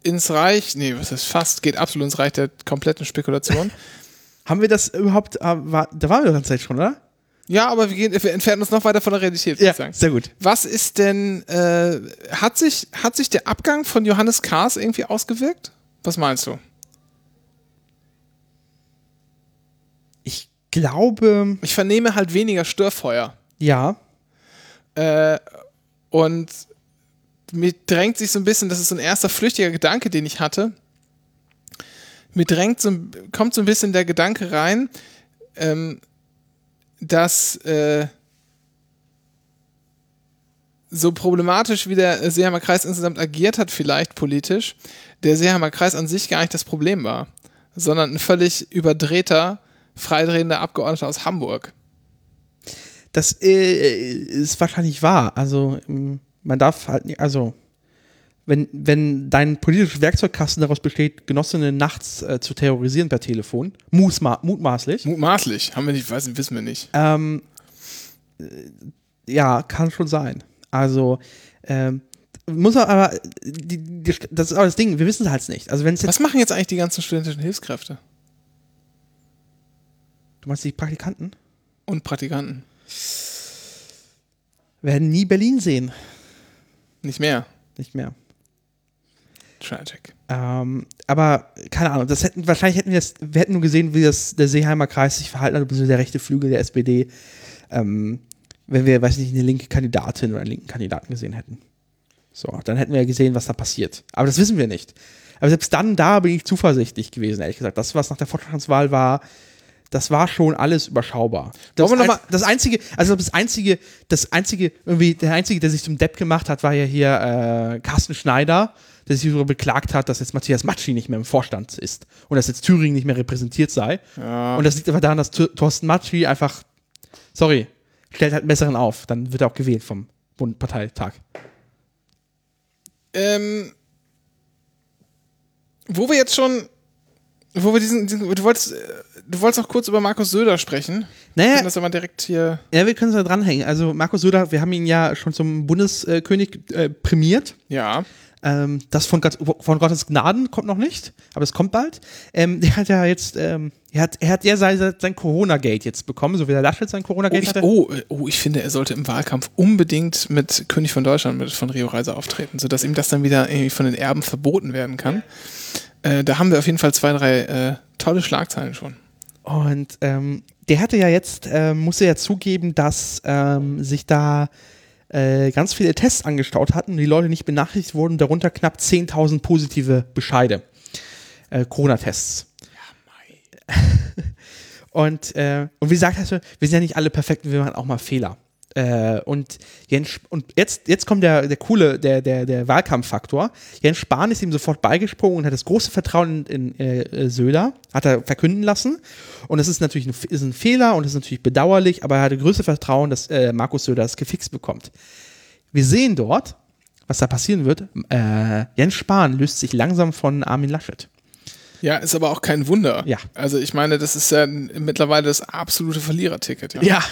ins Reich, nee, was heißt fast, geht absolut ins Reich der kompletten Spekulation. Haben wir das überhaupt, äh, war, da waren wir die ganze Zeit schon, oder? Ja, aber wir, gehen, wir entfernen uns noch weiter von der Realität, würde ja, ich sagen. Sehr gut. Was ist denn, äh, hat, sich, hat sich der Abgang von Johannes Kahrs irgendwie ausgewirkt? Was meinst du? Ich glaube. Ich vernehme halt weniger Störfeuer. Ja. Äh, und mir drängt sich so ein bisschen, das ist so ein erster flüchtiger Gedanke, den ich hatte. Mir drängt so, kommt so ein bisschen der Gedanke rein, ähm, dass äh, so problematisch wie der Seeheimer Kreis insgesamt agiert hat, vielleicht politisch, der Seeheimer Kreis an sich gar nicht das Problem war, sondern ein völlig überdrehter, freidrehender Abgeordneter aus Hamburg. Das äh, ist wahrscheinlich wahr. Also, ähm, man darf halt nicht, also, wenn, wenn dein politischer Werkzeugkasten daraus besteht, Genossinnen nachts äh, zu terrorisieren per Telefon, mutma mutmaßlich. Mutmaßlich, haben wir nicht, weiß, wissen wir nicht. Ähm, äh, ja, kann schon sein. Also, ähm, muss man aber, die, die, das ist auch das Ding, wir wissen es halt nicht. Also wenn's jetzt Was machen jetzt eigentlich die ganzen studentischen Hilfskräfte? Du meinst die Praktikanten? Und Praktikanten. Werden nie Berlin sehen. Nicht mehr. Nicht mehr. Tragic. Ähm, aber keine Ahnung, das hätten, wahrscheinlich hätten wir das, wir hätten nur gesehen, wie das der Seeheimer Kreis sich verhalten hat, also der rechte Flügel der SPD, ähm, wenn wir, weiß nicht, eine linke Kandidatin oder einen linken Kandidaten gesehen hätten. So, dann hätten wir ja gesehen, was da passiert. Aber das wissen wir nicht. Aber selbst dann, da bin ich zuversichtlich gewesen, ehrlich gesagt. Das, was nach der Vorstandswahl war, das war schon alles überschaubar. Das, ein, das einzige, also das einzige, das einzige, irgendwie, der einzige, der sich zum Depp gemacht hat, war ja hier äh, Carsten Schneider, der sich darüber beklagt hat, dass jetzt Matthias Matschi nicht mehr im Vorstand ist und dass jetzt Thüringen nicht mehr repräsentiert sei. Ja. Und das liegt aber daran, dass Thor- Thorsten Matschi einfach, sorry, stellt halt einen besseren auf. Dann wird er auch gewählt vom Bundparteitag. Ähm, wo wir jetzt schon, wo wir diesen, diesen du wolltest, äh, du wolltest noch kurz über Markus Söder sprechen. Naja, können das aber direkt hier. ja, wir können es da dranhängen. Also Markus Söder, wir haben ihn ja schon zum Bundeskönig äh, prämiert. Ja. Ähm, das von, Gott, von Gottes Gnaden kommt noch nicht, aber es kommt bald. Ähm, der hat ja jetzt, ähm, er hat, er hat ja sein, sein Corona-Gate jetzt bekommen, so wie der Laschet sein Oh Corona-Gate ich, hatte. oh, oh, ich finde, er sollte im Wahlkampf unbedingt mit König von Deutschland, mit von Rio Reiser auftreten, sodass ihm das dann wieder irgendwie von den Erben verboten werden kann. Äh, da haben wir auf jeden Fall zwei, drei äh, tolle Schlagzeilen schon. Und ähm, der hatte ja jetzt, ähm, musste ja zugeben, dass ähm, sich da äh, ganz viele Tests angestaut hatten und die Leute nicht benachrichtigt wurden, darunter knapp 10.000 positive Bescheide. Äh, Corona-Tests. Und, äh, und wie gesagt, hast du, wir sind ja nicht alle perfekt, wir machen auch mal Fehler. Äh, und Jens, und jetzt, jetzt kommt der, der coole, der, der, der Wahlkampffaktor. Jens Spahn ist ihm sofort beigesprungen und hat das große Vertrauen in, in äh, Söder, hat er verkünden lassen. Und das ist natürlich ein, ist ein Fehler und das ist natürlich bedauerlich, aber er hatte größte Vertrauen, dass äh, Markus Söder das gefixt bekommt. Wir sehen dort, was da passieren wird. Äh, Jens Spahn löst sich langsam von Armin Laschet. Ja, ist aber auch kein Wunder. Ja. Also ich meine, das ist ja mittlerweile das absolute Verliererticket. Ja. Ja.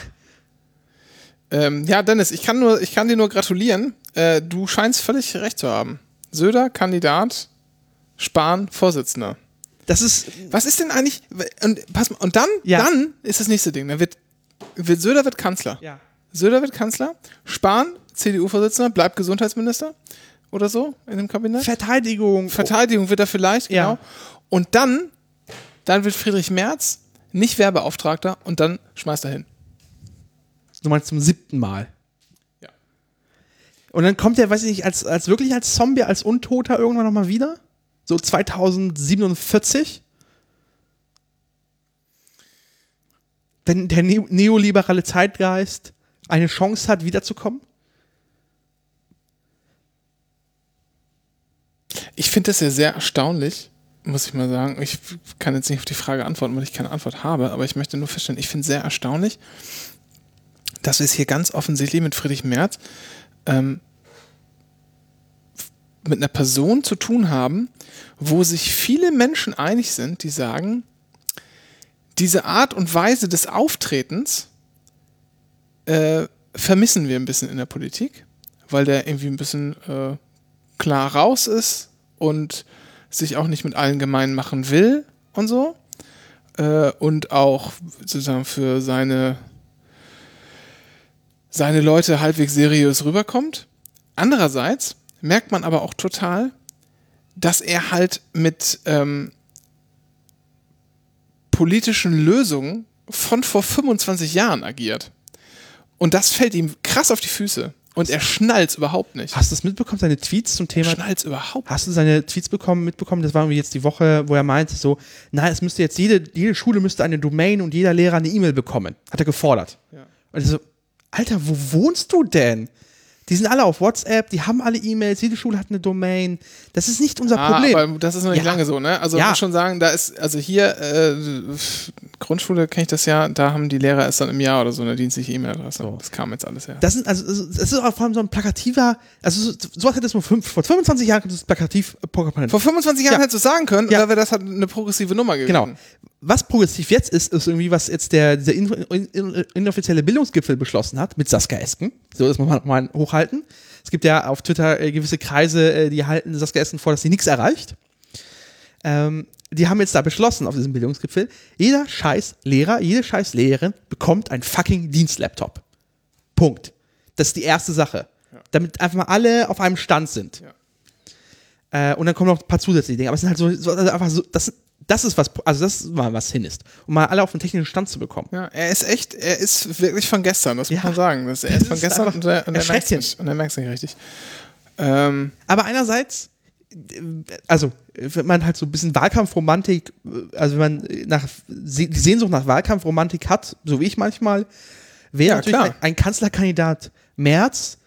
Ähm, ja, Dennis, ich kann, nur, ich kann dir nur gratulieren. Äh, du scheinst völlig recht zu haben. Söder, Kandidat, Spahn, Vorsitzender. Das ist, Was ist denn eigentlich? Und pass mal, und dann, Ja. dann ist das nächste Ding. Dann wird, wird Söder wird Kanzler. ja. Söder wird Kanzler. Spahn, CDU-Vorsitzender, bleibt Gesundheitsminister oder so in dem Kabinett. Verteidigung. Verteidigung wird er vielleicht, genau. Ja. Und dann, dann wird Friedrich Merz nicht Werbeauftragter und dann schmeißt er hin. Meinst zum siebten Mal. Ja. Und dann kommt er, weiß ich nicht, als, als wirklich als Zombie, als Untoter irgendwann nochmal wieder? So 2047? Wenn der neo neoliberale Zeitgeist eine Chance hat, wiederzukommen? Ich finde das ja sehr erstaunlich, muss ich mal sagen. Ich kann jetzt nicht auf die Frage antworten, weil ich keine Antwort habe, aber ich möchte nur feststellen, ich finde es sehr erstaunlich, dass wir es hier ganz offensichtlich mit Friedrich Merz ähm, mit einer Person zu tun haben, wo sich viele Menschen einig sind, die sagen, diese Art und Weise des Auftretens äh, vermissen wir ein bisschen in der Politik, weil der irgendwie ein bisschen äh, klar raus ist und sich auch nicht mit allen gemein machen will und so. Äh, und auch sozusagen für seine, seine Leute halbwegs seriös rüberkommt. Andererseits merkt man aber auch total, dass er halt mit ähm, politischen Lösungen von vor 25 Jahren agiert. Und das fällt ihm krass auf die Füße. Und er schnallt überhaupt nicht. Hast du das mitbekommen, seine Tweets zum Thema Schnallt überhaupt Hast du seine Tweets bekommen, mitbekommen? Das war irgendwie jetzt die Woche, wo er meinte so, nein, es müsste jetzt jede, jede Schule müsste eine Domain und jeder Lehrer eine E-Mail bekommen. Hat er gefordert. Ja. Und ich so, Alter, wo wohnst du denn? Die sind alle auf WhatsApp, die haben alle E-Mails, jede Schule hat eine Domain. Das ist nicht unser Ah, Problem. aber das ist noch nicht Ja. lange so, ne? Also Ja. man muss schon sagen, da ist, also hier, äh, Grundschule kenne ich das ja, da haben die Lehrer erst dann im Jahr oder so eine dienstliche E-Mail-Adresse. Das kam jetzt alles her. Das sind also, das ist auch vor allem so ein plakativer, also so- sowas hätte es vor, fünf, vor 25 Jahren kommt das plakativ äh. Vor 25 Jahren Ja. hättest du es sagen können, Ja. oder wäre das halt eine progressive Nummer gewesen. Genau. Was progressiv jetzt ist, ist irgendwie, was jetzt der, der in, in, inoffizielle Bildungsgipfel beschlossen hat mit Saskia Esken. So, das muss man mal hochhalten. Es gibt ja auf Twitter äh, gewisse Kreise, äh, die halten Saskia Esken vor, dass sie nichts erreicht. Ähm, die haben jetzt da beschlossen auf diesem Bildungsgipfel, jeder scheiß Lehrer, jede scheiß Lehrerin bekommt ein fucking Dienstlaptop. Punkt. Das ist die erste Sache. Damit einfach mal alle auf einem Stand sind. Äh, und dann kommen noch ein paar zusätzliche Dinge. Aber es sind halt so, so also einfach so, das, das ist was, also das ist mal was hin ist. Um mal alle auf den technischen Stand zu bekommen. Ja, er ist echt, er ist wirklich von gestern, das muss Ja. man sagen. Das, er Das ist von ist gestern und er, und er merkt erschreckend. nicht, und er merkt nicht richtig. Ähm, Aber einerseits, also, wenn man halt so ein bisschen Wahlkampfromantik, also wenn man nach, die Sehnsucht nach Wahlkampfromantik hat, so wie ich manchmal, wäre Ja, natürlich ein, ein Kanzlerkandidat Merz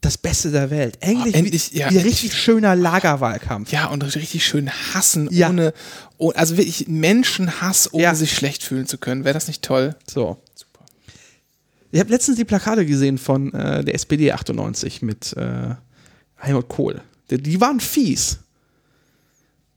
das Beste der Welt. Endlich, Oh, endlich, ja. wieder richtig schöner Lagerwahlkampf. ja, und richtig schön hassen, Ja. ohne, oh, also wirklich Menschenhass, ohne Ja. sich schlecht fühlen zu können. Wäre das nicht toll? So. Ich habe letztens die Plakate gesehen von äh, der SPD 98 mit äh, Helmut Kohl. Die, die waren fies.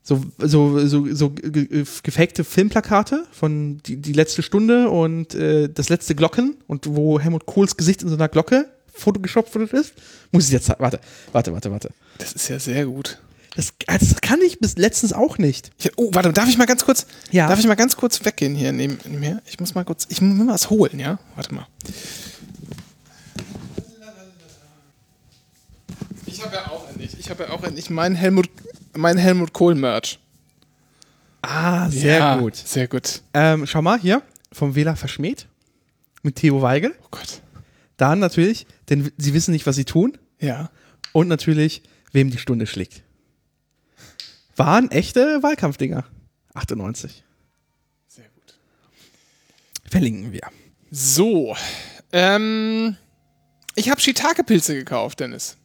So, so, so, so ge- ge- gefakte Filmplakate von die, die letzte Stunde und äh, das letzte Glocken und wo Helmut Kohls Gesicht in so einer Glocke Photoshop ist. Muss ich jetzt warte, warte, warte, warte. Das ist ja sehr gut. Das, das kann ich bis letztens auch nicht. Ich, oh, warte, darf ich mal ganz kurz, Ja. darf ich mal ganz kurz weggehen hier neben mir? Ich muss mal kurz, ich muss mal was holen, ja? Warte mal. Ich habe ja auch endlich, ich habe ja auch endlich mein Helmut, mein Helmut Kohl Merch. Ah, sehr ja, gut. Sehr gut. Ähm, schau mal hier, vom Wähler verschmäht. Mit Theo Weigel. Oh Gott. Dann natürlich, denn sie wissen nicht, was sie tun. Ja. Und natürlich, wem die Stunde schlägt. Waren echte Wahlkampfdinger. 98. Sehr gut. Verlinken wir. So, ähm, ich habe Shiitake-Pilze gekauft, Dennis.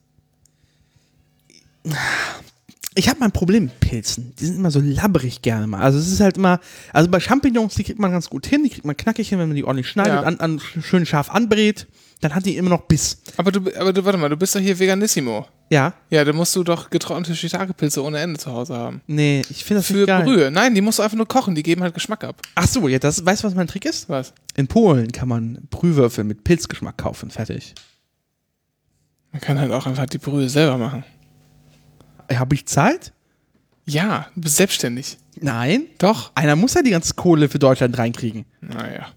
Ich habe mein Problem mit Pilzen. Die sind immer so labberig gerne mal. Also es ist halt immer, also bei Champignons, die kriegt man ganz gut hin, die kriegt man knackig hin, wenn man die ordentlich schneidet, Ja. an, an schön scharf anbrät, dann hat die immer noch Biss. Aber du, aber du, warte mal, du bist doch hier Veganissimo. Ja, Ja, dann musst du doch getrocknete Shiitake-Pilze ohne Ende zu Hause haben. nee, ich finde das Für nicht geil. Brühe. Nein, die musst du einfach nur kochen, die geben halt Geschmack ab. Ach so, ja, das, weißt du, was mein Trick ist? Was? In Polen kann man Brühwürfel mit Pilzgeschmack kaufen, fertig. Man kann halt auch einfach die Brühe selber machen. Habe ich Zeit? Ja, du bist selbstständig. Nein. Doch. Einer muss ja die ganze Kohle für Deutschland reinkriegen. Naja.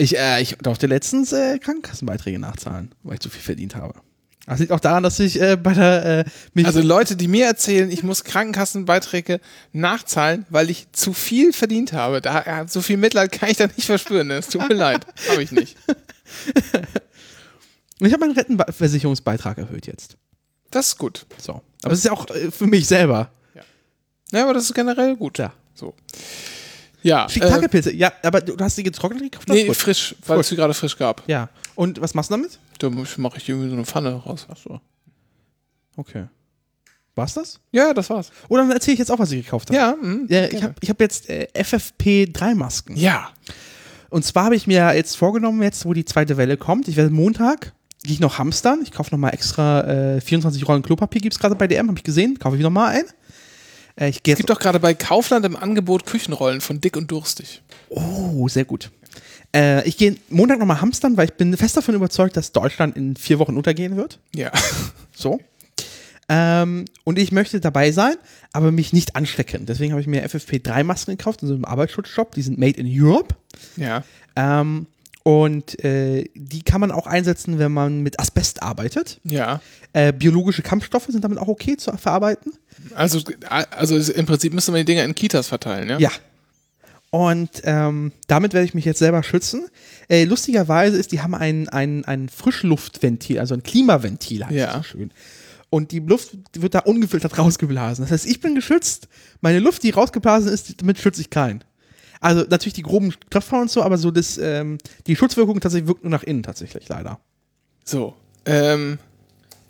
Ich, äh, ich durfte letztens äh, Krankenkassenbeiträge nachzahlen, weil ich zu viel verdient habe. Das liegt auch daran, dass ich äh, bei der äh, Also Leute, die mir erzählen, ich muss Krankenkassenbeiträge nachzahlen, weil ich zu viel verdient habe. Da ja, so viel Mitleid kann ich da nicht verspüren. Es tut mir leid. Habe ich nicht. ich habe meinen Rentenversicherungsbeitrag erhöht jetzt. Das ist gut. So. Aber es ist ja auch äh, für mich selber. Ja, aber das ist generell gut. Ja. So. Ja. Äh, Shiitake-Pilze. Ja, aber du hast die getrocknet gekauft? nee, frisch? frisch, weil es sie gerade frisch gab. Ja. Und was machst du damit? Da mache ich irgendwie so eine Pfanne raus. Ach so. Okay. War's das? Ja, das war's. Oder dann erzähle ich jetzt auch, was ich gekauft habe. Ja, mhm, Ja, ich habe hab jetzt äh, FFP3-Masken. Ja. Und zwar habe ich mir jetzt vorgenommen, jetzt wo die zweite Welle kommt, ich werde Montag, gehe ich noch hamstern. Ich kaufe nochmal extra äh, 24 Rollen Klopapier, gibt es gerade bei DM, habe ich gesehen. Kaufe ich nochmal ein. Äh, ich Es gibt doch gerade bei Kaufland im Angebot Küchenrollen von dick und durstig. Oh, sehr gut. Äh, ich gehe Montag nochmal hamstern, weil ich bin fest davon überzeugt, dass Deutschland in vier Wochen untergehen wird. Ja. So. Ähm, und ich möchte dabei sein, aber mich nicht anstecken. Deswegen habe ich mir FFP3-Masken gekauft in so einem Arbeitsschutzshop. Die sind made in Europe. Ja. Ähm, und äh, die kann man auch einsetzen, wenn man mit Asbest arbeitet. Ja. Äh, biologische Kampfstoffe sind damit auch okay zu verarbeiten. Also, also im Prinzip müsste man die Dinger in Kitas verteilen, ja? Ja. Und ähm, damit werde ich mich jetzt selber schützen. Äh, lustigerweise ist, die haben ein, ein, ein Frischluftventil, also ein Klimaventil, heißt Ja. das so schön. Und die Luft wird da ungefiltert rausgeblasen. Das heißt, ich bin geschützt. Meine Luft, die rausgeblasen ist, damit schütze ich keinen. Also natürlich die groben Treffer und so, aber so das, ähm, die Schutzwirkung tatsächlich wirkt nur nach innen tatsächlich leider. So. Ähm,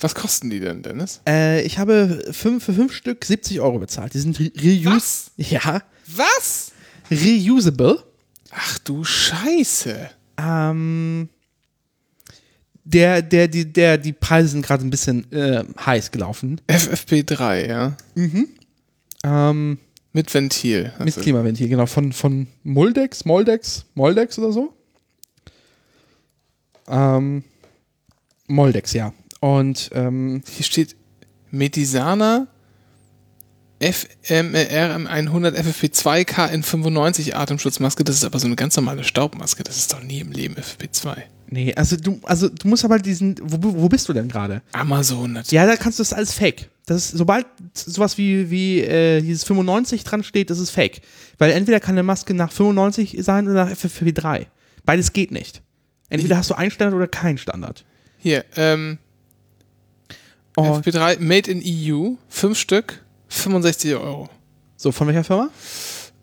was kosten die denn, Dennis? Äh, ich habe fünf, für fünf Stück 70 Euro bezahlt. Die sind re reuse. Was? Ja. Was? Reusable. Ach du Scheiße. Ähm, der, der, die, der, die Preise sind gerade ein bisschen äh, heiß gelaufen. FFP3, ja. Ähm, Mit Ventil. mit Also, Klimaventil, genau, von, von Moldex, Moldex, Moldex oder so. Ähm, Moldex, ja. Und ähm, hier steht Metisana FMRM100 FFP2 KN95 Atemschutzmaske. Das ist aber so eine ganz normale Staubmaske. Das ist doch nie im Leben FFP2. Nee, also du, also du musst aber diesen, wo, wo bist du denn gerade? Amazon natürlich. Ja, da kannst du das alles fake. Das ist, sobald sowas wie, wie äh, dieses 95 dran steht, das ist fake. Weil entweder kann eine Maske nach 95 sein oder nach FFP3. Beides geht nicht. Entweder hast du einen Standard oder keinen Standard. Hier, ähm, Oh. FP3 Made in EU, fünf Stück, 65 Euro. So, von welcher Firma?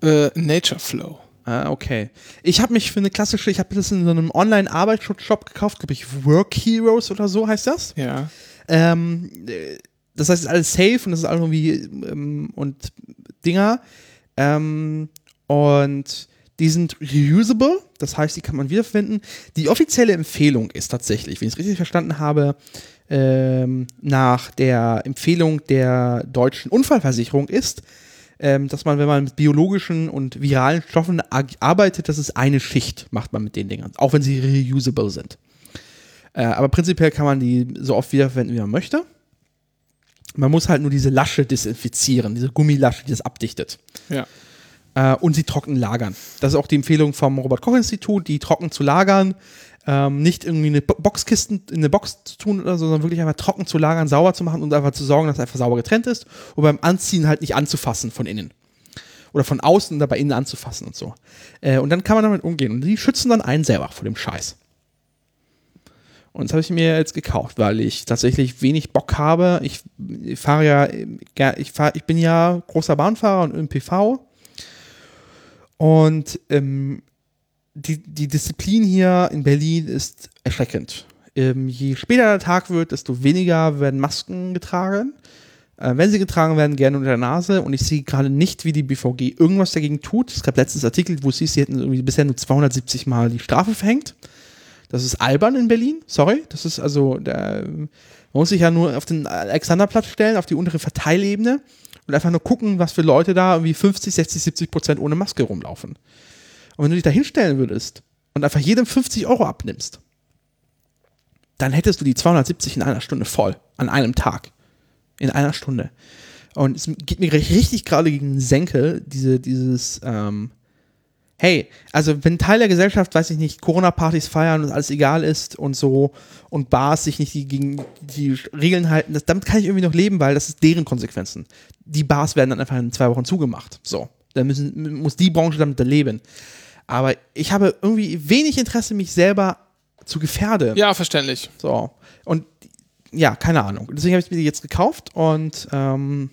Äh, Nature Flow. Ah, okay. Ich habe mich für eine klassische, ich habe das in so einem Online-Arbeitsshop gekauft, glaube ich, Work Heroes oder so heißt das. Ja. Ähm, äh, das heißt, es ist alles safe und das ist alles irgendwie ähm, und Dinger. Ähm, und die sind reusable, das heißt, die kann man wiederverwenden. Die offizielle Empfehlung ist tatsächlich, wenn ich es richtig verstanden habe, ähm, nach der Empfehlung der deutschen Unfallversicherung ist, ähm, dass man, wenn man mit biologischen und viralen Stoffen arbeitet, das ist eine Schicht, macht man mit den Dingern, auch wenn sie reusable sind. Äh, aber prinzipiell kann man die so oft wiederverwenden, wie man möchte. Man muss halt nur diese Lasche desinfizieren, diese Gummilasche, die das abdichtet. Ja. Äh, und sie trocken lagern. Das ist auch die Empfehlung vom Robert-Koch-Institut, die trocken zu lagern. Ähm, nicht irgendwie eine Bo Boxkisten in eine Box zu tun oder so, sondern wirklich einfach trocken zu lagern, sauber zu machen und einfach zu sorgen, dass es einfach sauber getrennt ist. Und beim Anziehen halt nicht anzufassen von innen. Oder von außen dabei innen anzufassen und so. Äh, und dann kann man damit umgehen. Und die schützen dann einen selber vor dem Scheiß. Und das habe ich mir jetzt gekauft, weil ich tatsächlich wenig Bock habe. Ich, ich fahre ja, äh, ich, fahr, ich bin ja großer Bahnfahrer und ÖPV. Und ähm, die, die Disziplin hier in Berlin ist erschreckend. Ähm, je später der Tag wird, desto weniger werden Masken getragen. Äh, wenn sie getragen werden, gerne unter der Nase. Und ich sehe gerade nicht, wie die BVG irgendwas dagegen tut. Es gab letztens Artikel, wo es hieß, sie hätten irgendwie bisher nur 270 Mal die Strafe verhängt. Das ist albern in Berlin, sorry. Das ist also, der, man muss sich ja nur auf den Alexanderplatz stellen, auf die untere Verteilebene und einfach nur gucken, was für Leute da irgendwie 50, 60, 70 Prozent ohne Maske rumlaufen. Und wenn du dich da hinstellen würdest und einfach jedem 50 Euro abnimmst, dann hättest du die 270 in einer Stunde voll, an einem Tag. In einer Stunde. Und es geht mir richtig gerade gegen den Senkel, diese, dieses, ähm, hey, also wenn Teil der Gesellschaft, weiß ich nicht, Corona-Partys feiern und alles egal ist und so und Bars sich nicht die, gegen die Regeln halten, das, damit kann ich irgendwie noch leben, weil das ist deren Konsequenzen. Die Bars werden dann einfach in zwei Wochen zugemacht. So, dann müssen, muss die Branche damit leben. Aber ich habe irgendwie wenig Interesse, mich selber zu gefährden. Ja, verständlich. So. Und ja, keine Ahnung. Deswegen habe ich mir die jetzt gekauft und ähm,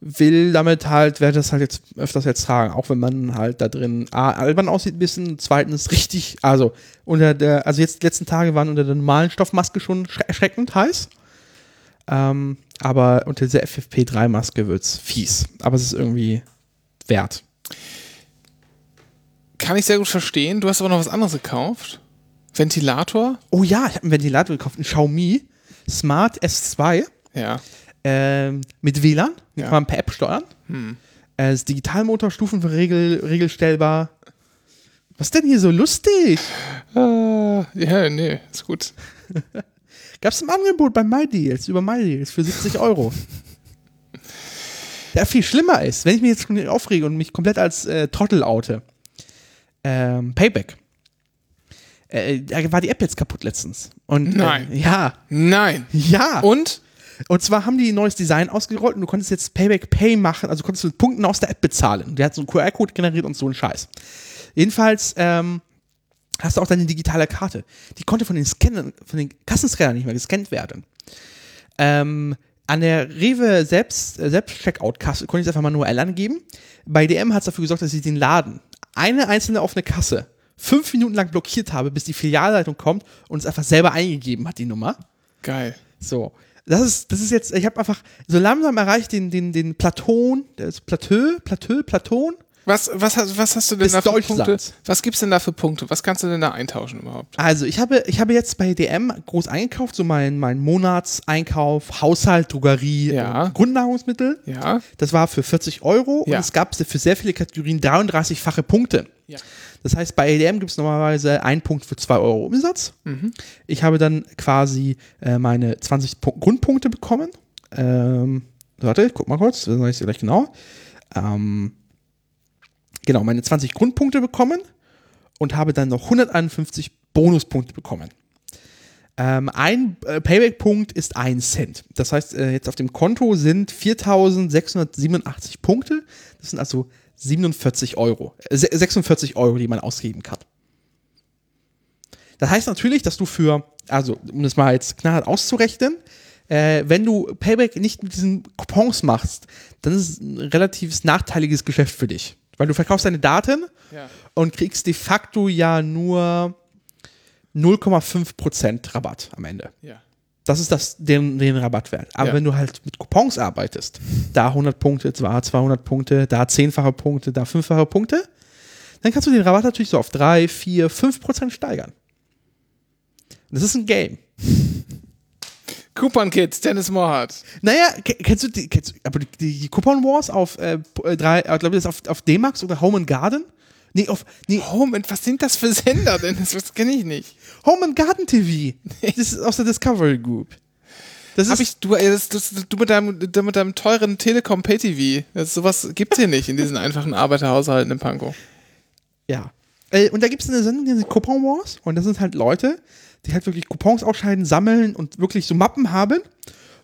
will damit halt, werde das halt jetzt öfters jetzt tragen, auch wenn man halt da drin A, albern aussieht ein bisschen, zweitens richtig, also unter der, also jetzt die letzten Tage waren unter der normalen Stoffmaske schon schre- erschreckend heiß. Ähm, aber unter dieser FFP3-Maske wird es fies. Aber es ist irgendwie wert. Kann ich sehr gut verstehen. Du hast aber noch was anderes gekauft. Ventilator. Oh ja, ich habe einen Ventilator gekauft, einen Xiaomi Smart S2. Ja. ähm, mit WLAN, Ja. kann man per App steuern. Äh, ist Digitalmotor, Stufenregel, regelstellbar. Was denn hier so lustig? Äh, ja, nee, ist gut. Gab's im Angebot bei MyDeals, über MyDeals für 70 Euro. Der viel schlimmer ist, wenn ich mich jetzt schon aufrege und mich komplett als äh, Trottel oute. Ähm, Payback. Äh, da war die App jetzt kaputt letztens. Und, Nein. Äh, ja. Nein. Ja. Und? Und zwar haben die ein neues Design ausgerollt und du konntest jetzt Payback Pay machen, also du konntest mit Punkten aus der App bezahlen. Der hat so einen QR-Code generiert und so einen Scheiß. Jedenfalls ähm, hast du auch deine digitale Karte. Die konnte von den Scannern, von den Kassenscannern nicht mehr gescannt werden. Ähm, an der Rewe selbst, äh, Selbst-Checkout-Kasse konnte ich es einfach manuell angeben. Bei DM hat es dafür gesorgt, dass ich den Laden, eine einzelne offene Kasse, fünf Minuten lang blockiert habe, bis die Filialleitung kommt und es einfach selber eingegeben hat, die Nummer. Geil. So. Das ist, das ist jetzt, ich habe einfach so langsam erreicht den, den, den Platon, das Plateau, Plateau, Platon. Was, was, hast- was hast du denn da für. Punkte? Was gibt's denn da für Punkte? Was kannst du denn da eintauschen überhaupt? Also ich habe, ich habe jetzt bei DM groß eingekauft, so mein, mein Monatseinkauf, Haushalt, Drogerie, Ja. und Grundnahrungsmittel. Ja. Das war für 40 Euro Ja. und es gab für sehr viele Kategorien 33-fache Punkte. Ja. Das heißt, bei EDM gibt es normalerweise einen Punkt für 2 Euro Umsatz. Ich habe dann quasi äh, meine 20 Pu Grundpunkte bekommen. Ähm, warte, ich guck mal kurz, dann sage ich dir gleich genau. Ähm, genau, meine 20 Grundpunkte bekommen und habe dann noch 151 Bonuspunkte bekommen. Ähm, ein äh, Payback-Punkt ist ein Cent. Das heißt, äh, jetzt auf dem Konto sind 4.687 Punkte. Das sind also 47 Euro. Äh, se- 46 Euro, die man ausgeben kann. Das heißt natürlich, dass du für, also um das mal jetzt knallhart auszurechnen, Äh, wenn du Payback nicht mit diesen Coupons machst, dann ist es ein relativ nachteiliges Geschäft für dich. Weil du verkaufst deine Daten Ja. und kriegst de facto ja nur 0,5% Rabatt am Ende. Ja. Das ist das, den, den Rabattwert. Aber Ja. wenn du halt mit Coupons arbeitest, da 100 Punkte, da 200 Punkte, da zehnfache Punkte, da fünffache Punkte, dann kannst du den Rabatt natürlich so auf 3, 4, 5% steigern. Und das ist ein Game. Coupon Kids, Dennis Mohrhardt. Naja, ke- kennst du die, kennst du, aber die, die Coupon Wars auf, äh, äh, drei, äh, glaube ich, das auf, auf D-Max oder Home and Garden? Nee, auf, nee, Home, and- was sind das für Sender, Dennis? Das kenne ich nicht. Home and Garden TV. Das ist aus der Discovery Group. Das Hab ist, ich, du, äh, das, das, du mit deinem, mit deinem teuren Telekom Pay TV. Das, sowas gibt's hier nicht in diesen einfachen Arbeiterhaushalten in Pankow. Ja. Und da gibt es eine Sendung, die sich Coupon Wars. Und das sind halt Leute, die halt wirklich Coupons ausscheiden, sammeln und wirklich so Mappen haben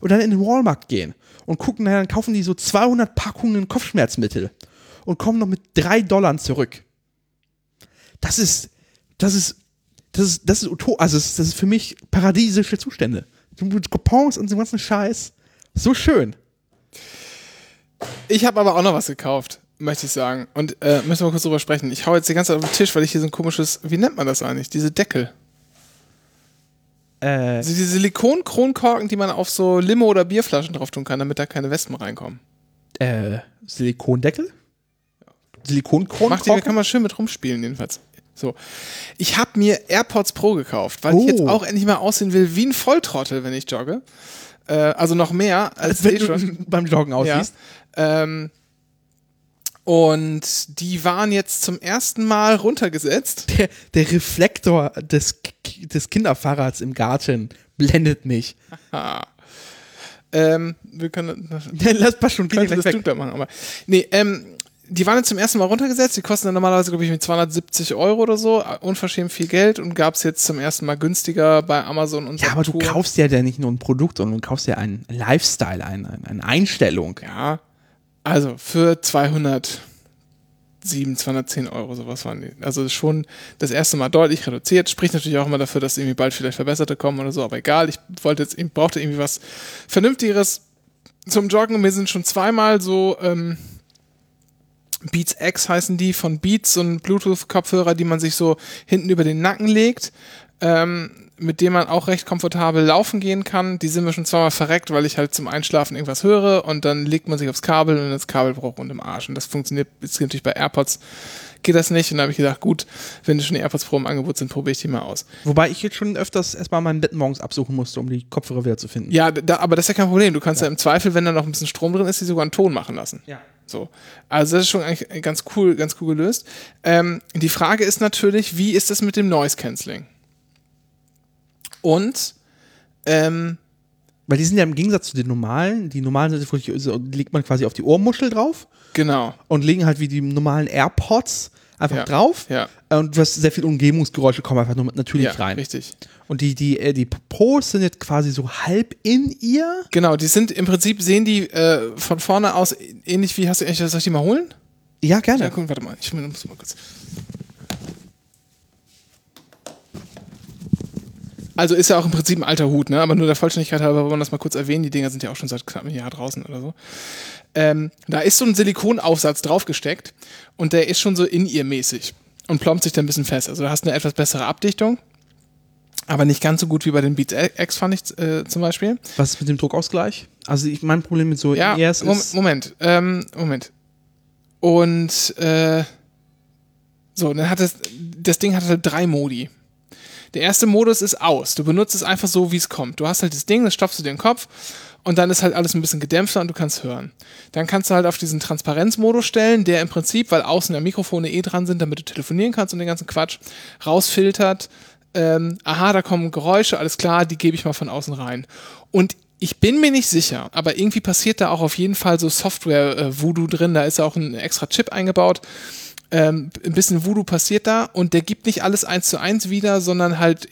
und dann in den Walmart gehen und gucken, na, dann kaufen die so 200 Packungen Kopfschmerzmittel und kommen noch mit 3 Dollar zurück. Das ist, das ist, das ist, das ist, Uto also das ist, das ist für mich paradiesische Zustände. Mit Coupons und so ganzen Scheiß. So schön. Ich habe aber auch noch was gekauft, möchte ich sagen. Und äh, müssen wir kurz drüber sprechen. Ich hau jetzt die ganze Zeit auf den Tisch, weil ich hier so ein komisches, wie nennt man das eigentlich? Diese Deckel. Äh, Also diese Silikon-Kronkorken, die man auf so Limo- oder Bierflaschen drauf tun kann, damit da keine Wespen reinkommen. äh, Silikondeckel? Silikonkronkorken? Macht die, kann man schön mit rumspielen, jedenfalls. So. Ich habe mir AirPods Pro gekauft, weil ich Oh. jetzt auch endlich mal aussehen will wie ein Volltrottel, wenn ich jogge. Äh, also noch mehr als Als wenn eh schon. du beim Joggen Ja. aussiehst. Ähm, und die waren jetzt zum ersten Mal runtergesetzt. Der, der Reflektor des, des Kinderfahrrads im Garten blendet mich. Ah. Ähm, wir können Lass passt schon, könnte das weg. machen, aber. Nee, ähm, die waren jetzt zum ersten Mal runtergesetzt. Die kosten dann normalerweise, glaube ich, mit 270 Euro oder so. Unverschämt viel Geld und gab es jetzt zum ersten Mal günstiger bei Amazon und Ja, aber du kaufst ja dann nicht nur ein Produkt, sondern du kaufst ja einen Lifestyle, ein, ein, eine Einstellung. Ja, also für 207, 210 Euro sowas waren die. Also schon das erste Mal deutlich reduziert. Spricht natürlich auch immer dafür, dass irgendwie bald vielleicht Verbesserte kommen oder so, aber egal. Ich wollte jetzt, ich brauchte irgendwie was Vernünftigeres zum Joggen. Mir sind schon zweimal so ähm, Beats X heißen die von Beats, so ein Bluetooth-Kopfhörer, die man sich so hinten über den Nacken legt. Ähm, mit dem man auch recht komfortabel laufen gehen kann. Die sind mir schon zweimal verreckt, weil ich halt zum Einschlafen irgendwas höre und dann legt man sich aufs Kabel und das Kabel braucht rund im Arsch. Und das funktioniert jetzt natürlich bei AirPods geht das nicht. Und da habe ich gedacht, gut, wenn schon die AirPods Pro im Angebot sind, probiere ich die mal aus. Wobei ich jetzt schon öfters erstmal mein Bett morgens absuchen musste, um die Kopfhörer wieder zu finden. Ja, da, aber das ist ja kein Problem. Du kannst ja. im Zweifel, wenn da noch ein bisschen Strom drin ist, die sogar einen Ton machen lassen. Ja. So. Also das ist schon eigentlich ganz cool, ganz cool gelöst. Ähm, die Frage ist natürlich, wie ist das mit dem Noise Cancelling? Und ähm, Weil die sind ja im Gegensatz zu den normalen, die normalen sind wirklich, so, legt man quasi auf die Ohrmuschel drauf genau, und legen halt wie die normalen AirPods einfach Ja. drauf. ja, Und du hast sehr viel Umgebungsgeräusche kommen einfach nur mit natürlich ja, rein. richtig. Und die, die, äh, die Pros sind jetzt quasi so halb in ihr. Genau, die sind im Prinzip sehen die äh, von vorne aus ähnlich wie hast du soll ich die mal holen? Ja, gerne. Ja, guck, warte mal, ich muss mal kurz. Also ist ja auch im Prinzip ein alter Hut, ne? Aber nur der Vollständigkeit halber wollen wir das mal kurz erwähnen. Die Dinger sind ja auch schon seit knapp einem Jahr draußen oder so. Ähm, da ist so ein Silikonaufsatz draufgesteckt und der ist schon so in ihr mäßig und plombt sich da ein bisschen fest. Also du hast eine etwas bessere Abdichtung, aber nicht ganz so gut wie bei den Beats X fand ich äh, zum Beispiel. Was ist mit dem Druckausgleich? Also ich, mein Problem mit so Ja, Mom ist. Moment, ähm, Moment. Und äh, so, dann hat es, das Ding hat halt drei Modi. Der erste Modus ist aus. Du benutzt es einfach so, wie es kommt. Du hast halt das Ding, das stopfst du dir in den Kopf und dann ist halt alles ein bisschen gedämpfter und du kannst hören. Dann kannst du halt auf diesen Transparenzmodus stellen, der im Prinzip, weil außen ja Mikrofone eh dran sind, damit du telefonieren kannst und den ganzen Quatsch, rausfiltert. Ähm, aha, da kommen Geräusche, alles klar, die gebe ich mal von außen rein. Und ich bin mir nicht sicher, aber irgendwie passiert da auch auf jeden Fall so Software-Voodoo drin. Da ist auch ein extra Chip eingebaut. Ähm, ein bisschen Voodoo passiert da und der gibt nicht alles eins zu eins wieder, sondern halt,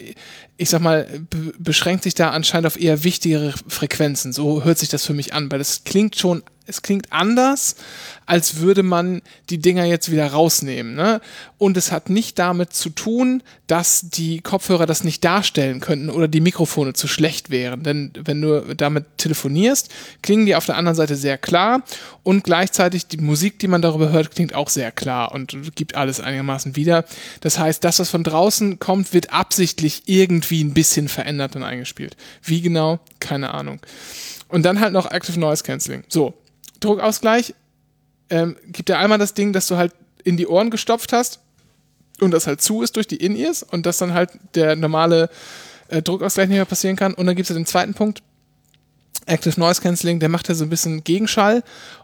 ich sag mal, beschränkt sich da anscheinend auf eher wichtigere Frequenzen. So hört sich das für mich an, weil das klingt schon es klingt anders, als würde man die Dinger jetzt wieder rausnehmen. Ne? Und es hat nicht damit zu tun, dass die Kopfhörer das nicht darstellen könnten oder die Mikrofone zu schlecht wären. Denn wenn du damit telefonierst, klingen die auf der anderen Seite sehr klar und gleichzeitig die Musik, die man darüber hört, klingt auch sehr klar und gibt alles einigermaßen wieder. Das heißt, das, was von draußen kommt, wird absichtlich irgendwie ein bisschen verändert und eingespielt. Wie genau? Keine Ahnung. Und dann halt noch Active Noise Cancelling. So, Druckausgleich ähm, gibt ja einmal das Ding, dass du halt in die Ohren gestopft hast und das halt zu ist durch die In-Ears und dass dann halt der normale äh, Druckausgleich nicht mehr passieren kann. Und dann gibt es ja den zweiten Punkt, Active Noise Cancelling, der macht ja so ein bisschen Gegenschall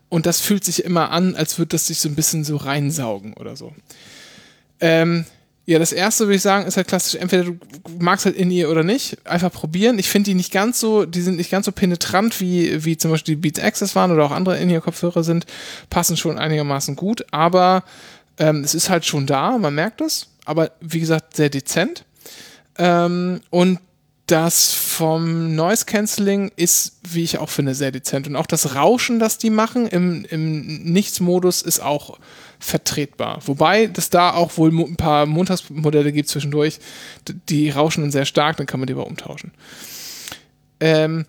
und das fühlt sich immer an, als würde das sich so ein bisschen so reinsaugen oder so. Ähm, ja, das erste würde ich sagen, ist halt klassisch, entweder du magst halt in ihr oder nicht, einfach probieren. Ich finde die nicht ganz so, die sind nicht ganz so penetrant, wie, wie zum Beispiel die Beats Access waren oder auch andere In-Ear-Kopfhörer sind, passen schon einigermaßen gut, aber ähm, es ist halt schon da, man merkt es, aber wie gesagt, sehr dezent. Ähm, und das vom Noise Cancelling ist, wie ich auch finde, sehr dezent. Und auch das Rauschen, das die machen im, im Nichts-Modus, ist auch vertretbar. Wobei das da auch wohl ein paar Montagsmodelle gibt zwischendurch, die rauschen dann sehr stark, dann kann man die aber umtauschen. Ähm,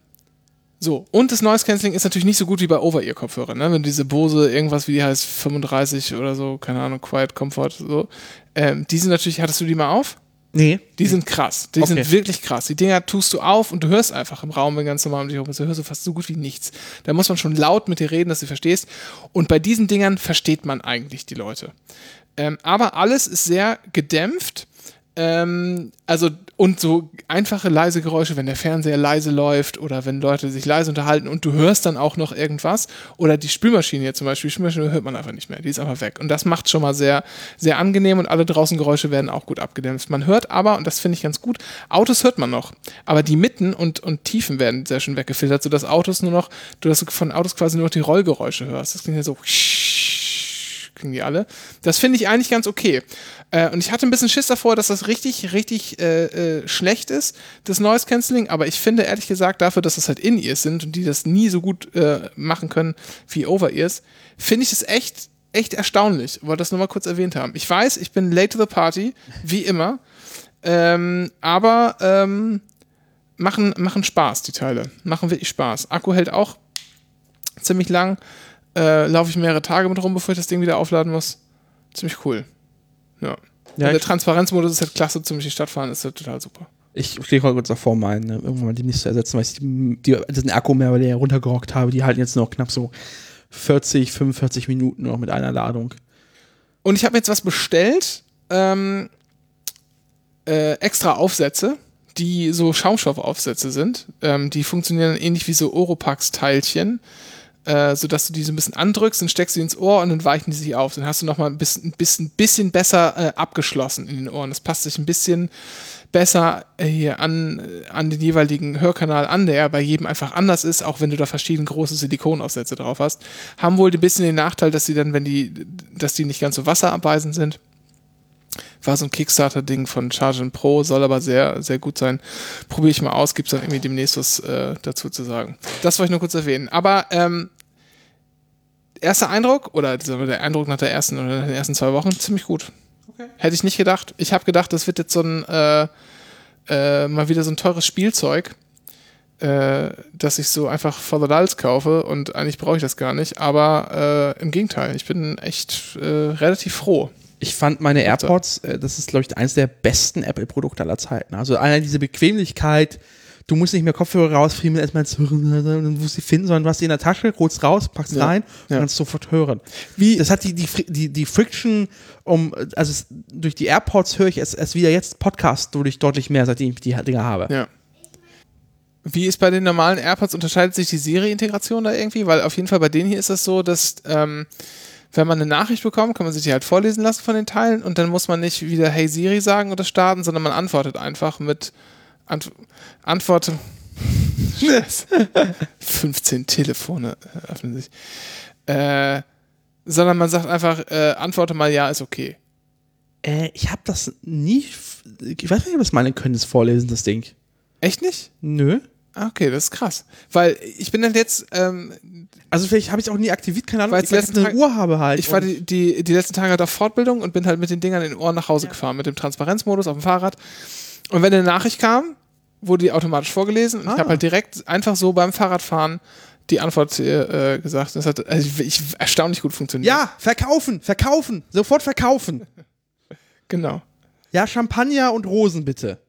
so, und das Noise Cancelling ist natürlich nicht so gut wie bei Over-Ear-Kopfhörern, ne? Wenn diese Bose irgendwas wie die heißt 35 oder so, keine Ahnung, Quiet Comfort, so. Ähm, die sind natürlich, hattest du die mal auf? Nee. Die sind krass. Die okay. sind wirklich krass. Die Dinger tust du auf und du hörst einfach im Raum, wenn ganz normal um dich herum ist, du hörst du fast so gut wie nichts. Da muss man schon laut mit dir reden, dass du verstehst. Und bei diesen Dingern versteht man eigentlich die Leute. Ähm, aber alles ist sehr gedämpft ähm, also, und so einfache leise Geräusche, wenn der Fernseher leise läuft oder wenn Leute sich leise unterhalten und du hörst dann auch noch irgendwas. Oder die Spülmaschine hier zum Beispiel, die Spülmaschine hört man einfach nicht mehr, die ist einfach weg. Und das macht schon mal sehr, sehr angenehm und alle draußen Geräusche werden auch gut abgedämpft. Man hört aber, und das finde ich ganz gut, Autos hört man noch. Aber die Mitten und, und Tiefen werden sehr schön weggefiltert, sodass Autos nur noch, du du von Autos quasi nur noch die Rollgeräusche hörst. Das klingt ja so kriegen die alle. Das finde ich eigentlich ganz okay. Äh, und ich hatte ein bisschen Schiss davor, dass das richtig, richtig äh, äh, schlecht ist, das Noise Cancelling. Aber ich finde ehrlich gesagt, dafür, dass das halt In-Ears sind und die das nie so gut äh, machen können wie Over-Ears, finde ich es echt, echt erstaunlich. Wollte das nur mal kurz erwähnt haben. Ich weiß, ich bin late to the party, wie immer. Ähm, aber ähm, machen, machen Spaß, die Teile. Machen wirklich Spaß. Akku hält auch ziemlich lang äh, laufe ich mehrere Tage mit rum, bevor ich das Ding wieder aufladen muss. Ziemlich cool. Ja. ja der Transparenzmodus ist halt klasse zum durch die Stadt fahren, ist halt total super. Ich stehe heute kurz davor, meinen, ne, irgendwann mal die nicht zu ersetzen, weil ich die, die, den Akku mehr weil der runtergerockt habe. Die halten jetzt noch knapp so 40, 45 Minuten noch mit einer Ladung. Und ich habe jetzt was bestellt, ähm, äh, extra Aufsätze, die so Schaumstoffaufsätze sind. Ähm, die funktionieren ähnlich wie so Oropax-Teilchen äh, sodass du die so ein bisschen andrückst, dann steckst du die ins Ohr und dann weichen die sich auf. Dann hast du nochmal ein bisschen, bisschen, bisschen besser äh, abgeschlossen in den Ohren. Das passt sich ein bisschen besser äh, hier an, äh, an den jeweiligen Hörkanal an, der bei jedem einfach anders ist, auch wenn du da verschiedene große Silikonaufsätze drauf hast. Haben wohl ein bisschen den Nachteil, dass sie dann, wenn die, dass die nicht ganz so wasserabweisend sind war so ein Kickstarter-Ding von Charge Pro, soll aber sehr, sehr gut sein. Probiere ich mal aus, gibt es dann irgendwie demnächst was äh, dazu zu sagen. Das wollte ich nur kurz erwähnen. Aber ähm, erster Eindruck oder der Eindruck nach der ersten oder den ersten zwei Wochen ziemlich gut. Okay. Hätte ich nicht gedacht. Ich habe gedacht, das wird jetzt so ein äh, äh, mal wieder so ein teures Spielzeug, äh, dass ich so einfach for the lulz kaufe und eigentlich brauche ich das gar nicht. Aber äh, im Gegenteil, ich bin echt äh, relativ froh. Ich fand meine AirPods, äh, das ist glaube ich eines der besten Apple-Produkte aller Zeiten. Also allein diese Bequemlichkeit, du musst nicht mehr Kopfhörer rausfriemeln, erstmal ins Hören, dann musst du sie finden, sondern du hast sie in der Tasche, holst raus, packst ja. rein und ja. kannst sofort hören. Wie, das hat die, die, die, die Friction, um, also es, durch die AirPods höre ich es, es wieder jetzt Podcast durch deutlich mehr, seitdem ich die Dinger habe. Ja. Wie ist bei den normalen AirPods, unterscheidet sich die Serie-Integration da irgendwie? Weil auf jeden Fall bei denen hier ist es so, dass ähm, wenn man eine Nachricht bekommt, kann man sich die halt vorlesen lassen von den Teilen und dann muss man nicht wieder Hey Siri sagen oder starten, sondern man antwortet einfach mit Ant Antworte. 15 Telefone öffnen sich. Äh, sondern man sagt einfach, äh, antworte mal ja, ist okay. Äh, ich habe das nie. Ich weiß nicht, ob das meine können, das Vorlesen, das Ding. Echt nicht? Nö. Ah, okay, das ist krass. Weil ich bin dann jetzt, ähm, Also vielleicht habe ich auch nie aktiviert, keine Ahnung, Weil ich letzten eine Tag- Uhr habe halt. Ich war die, die, die letzten Tage halt auf Fortbildung und bin halt mit den Dingern in den Ohren nach Hause gefahren, mit dem Transparenzmodus auf dem Fahrrad. Und wenn eine Nachricht kam, wurde die automatisch vorgelesen und ich Ah. habe halt direkt einfach so beim Fahrradfahren die Antwort äh, gesagt. Das hat also ich, ich, erstaunlich gut funktioniert. ja, verkaufen, verkaufen, sofort verkaufen. Genau. Ja, Champagner und Rosen bitte.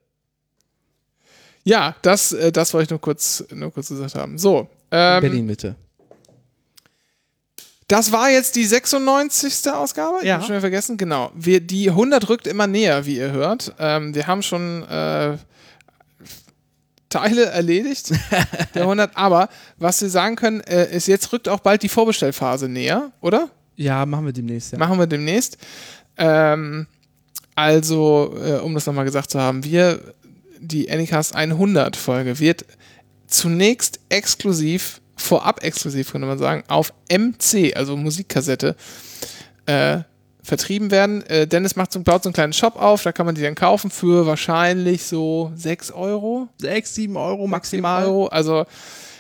Ja, das, äh, das wollte ich nur kurz, nur kurz gesagt haben. So. Ähm, Berlin bitte. Das war jetzt die 96. Ausgabe. Ich Ja. habe schon wieder vergessen. Genau. Wir, die 100 rückt immer näher, wie ihr hört. Ähm, wir haben schon äh, Teile erledigt der 100. Aber was wir sagen können, äh, ist, jetzt rückt auch bald die Vorbestellphase näher, oder? Ja, machen wir demnächst. Ja. Machen wir demnächst. Ähm, also, äh, um das nochmal gesagt zu haben, wir, die Anycast 100 Folge wird zunächst exklusiv, vorab exklusiv, könnte man sagen, auf MC, also Musikkassette, äh, vertrieben werden. Äh, Dennis macht so, baut so einen kleinen Shop auf, da kann man die dann kaufen für wahrscheinlich so 6 Euro. 6, 7 Euro Maximal. Euro, also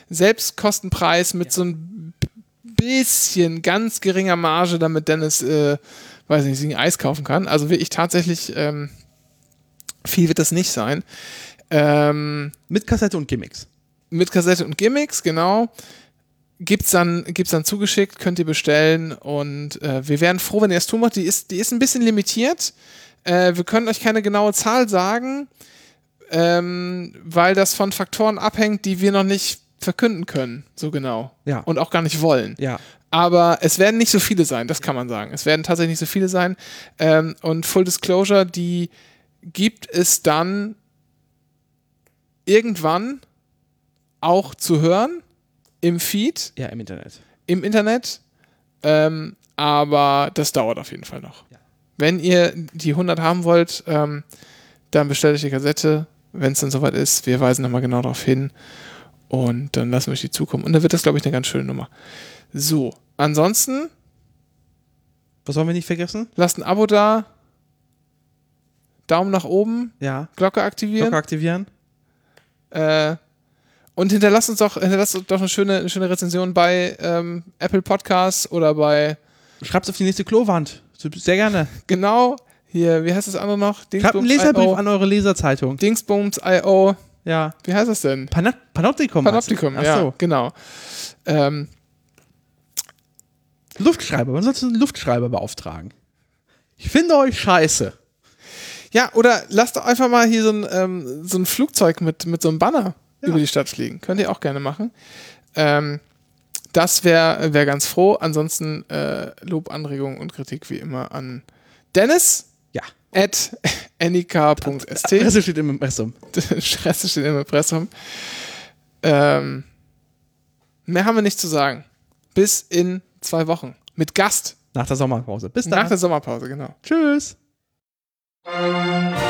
Selbstkostenpreis mit so ein bisschen ganz geringer Marge, damit Dennis, äh, weiß nicht, sich ein Eis kaufen kann. Also wirklich tatsächlich, ähm, viel wird das nicht sein. Ähm, Mit Kassette und Gimmicks. mit Kassette und Gimmicks, genau. Gibt's dann, gibt's dann zugeschickt, könnt ihr bestellen und äh, wir wären froh, wenn ihr es tun macht. Die ist, die ist ein bisschen limitiert. Äh, wir können euch keine genaue Zahl sagen, ähm, weil das von Faktoren abhängt, die wir noch nicht verkünden können, so genau. Ja. Und auch gar nicht wollen. Ja. Aber es werden nicht so viele sein, das kann man sagen. Es werden tatsächlich nicht so viele sein. Ähm, und Full Disclosure, die gibt es dann irgendwann auch zu hören im Feed, Ja, im Internet. im Internet. Ähm, aber das dauert auf jeden Fall noch. Wenn ihr die 100 haben wollt, ähm, dann bestellt euch die Kassette, wenn es dann soweit ist. Wir weisen nochmal genau darauf hin. Und dann lassen wir euch die zukommen. Und dann wird das, glaube ich, eine ganz schöne Nummer. So, ansonsten Was sollen wir nicht vergessen? lasst ein Abo da. Daumen nach oben, Ja. Glocke aktivieren. Glocke aktivieren. Äh, und hinterlasst uns doch, hinterlasst uns doch eine schöne, eine schöne Rezension bei ähm, Apple Podcasts oder bei Schreibt's auf die nächste Klowand. Sehr gerne. genau hier, wie heißt das andere noch? Schreibt einen Leserbrief an eure Leserzeitung. Dingsbums.io. Ja. Wie heißt das denn? Pana Panoptikum. Panoptikum, Ach ja, so. genau. Ähm, Luftschreiber. Man sollte einen Luftschreiber beauftragen. Ich finde euch scheiße. Ja, oder lasst doch einfach mal hier so ein, ähm, so ein Flugzeug mit, mit so einem Banner über die Stadt fliegen. Könnt ihr auch gerne machen. Ähm, das wäre wär ganz froh. Ansonsten äh, Lob, Anregung und Kritik wie immer an Dennis Ja. at nik.st. Adresse steht im Impressum. Stress steht im Impressum. Ähm, mehr haben wir nicht zu sagen. Bis in zwei Wochen. Mit Gast. Nach der Sommerpause. Bis Nach dann. der Sommerpause, genau. Tschüss. Musik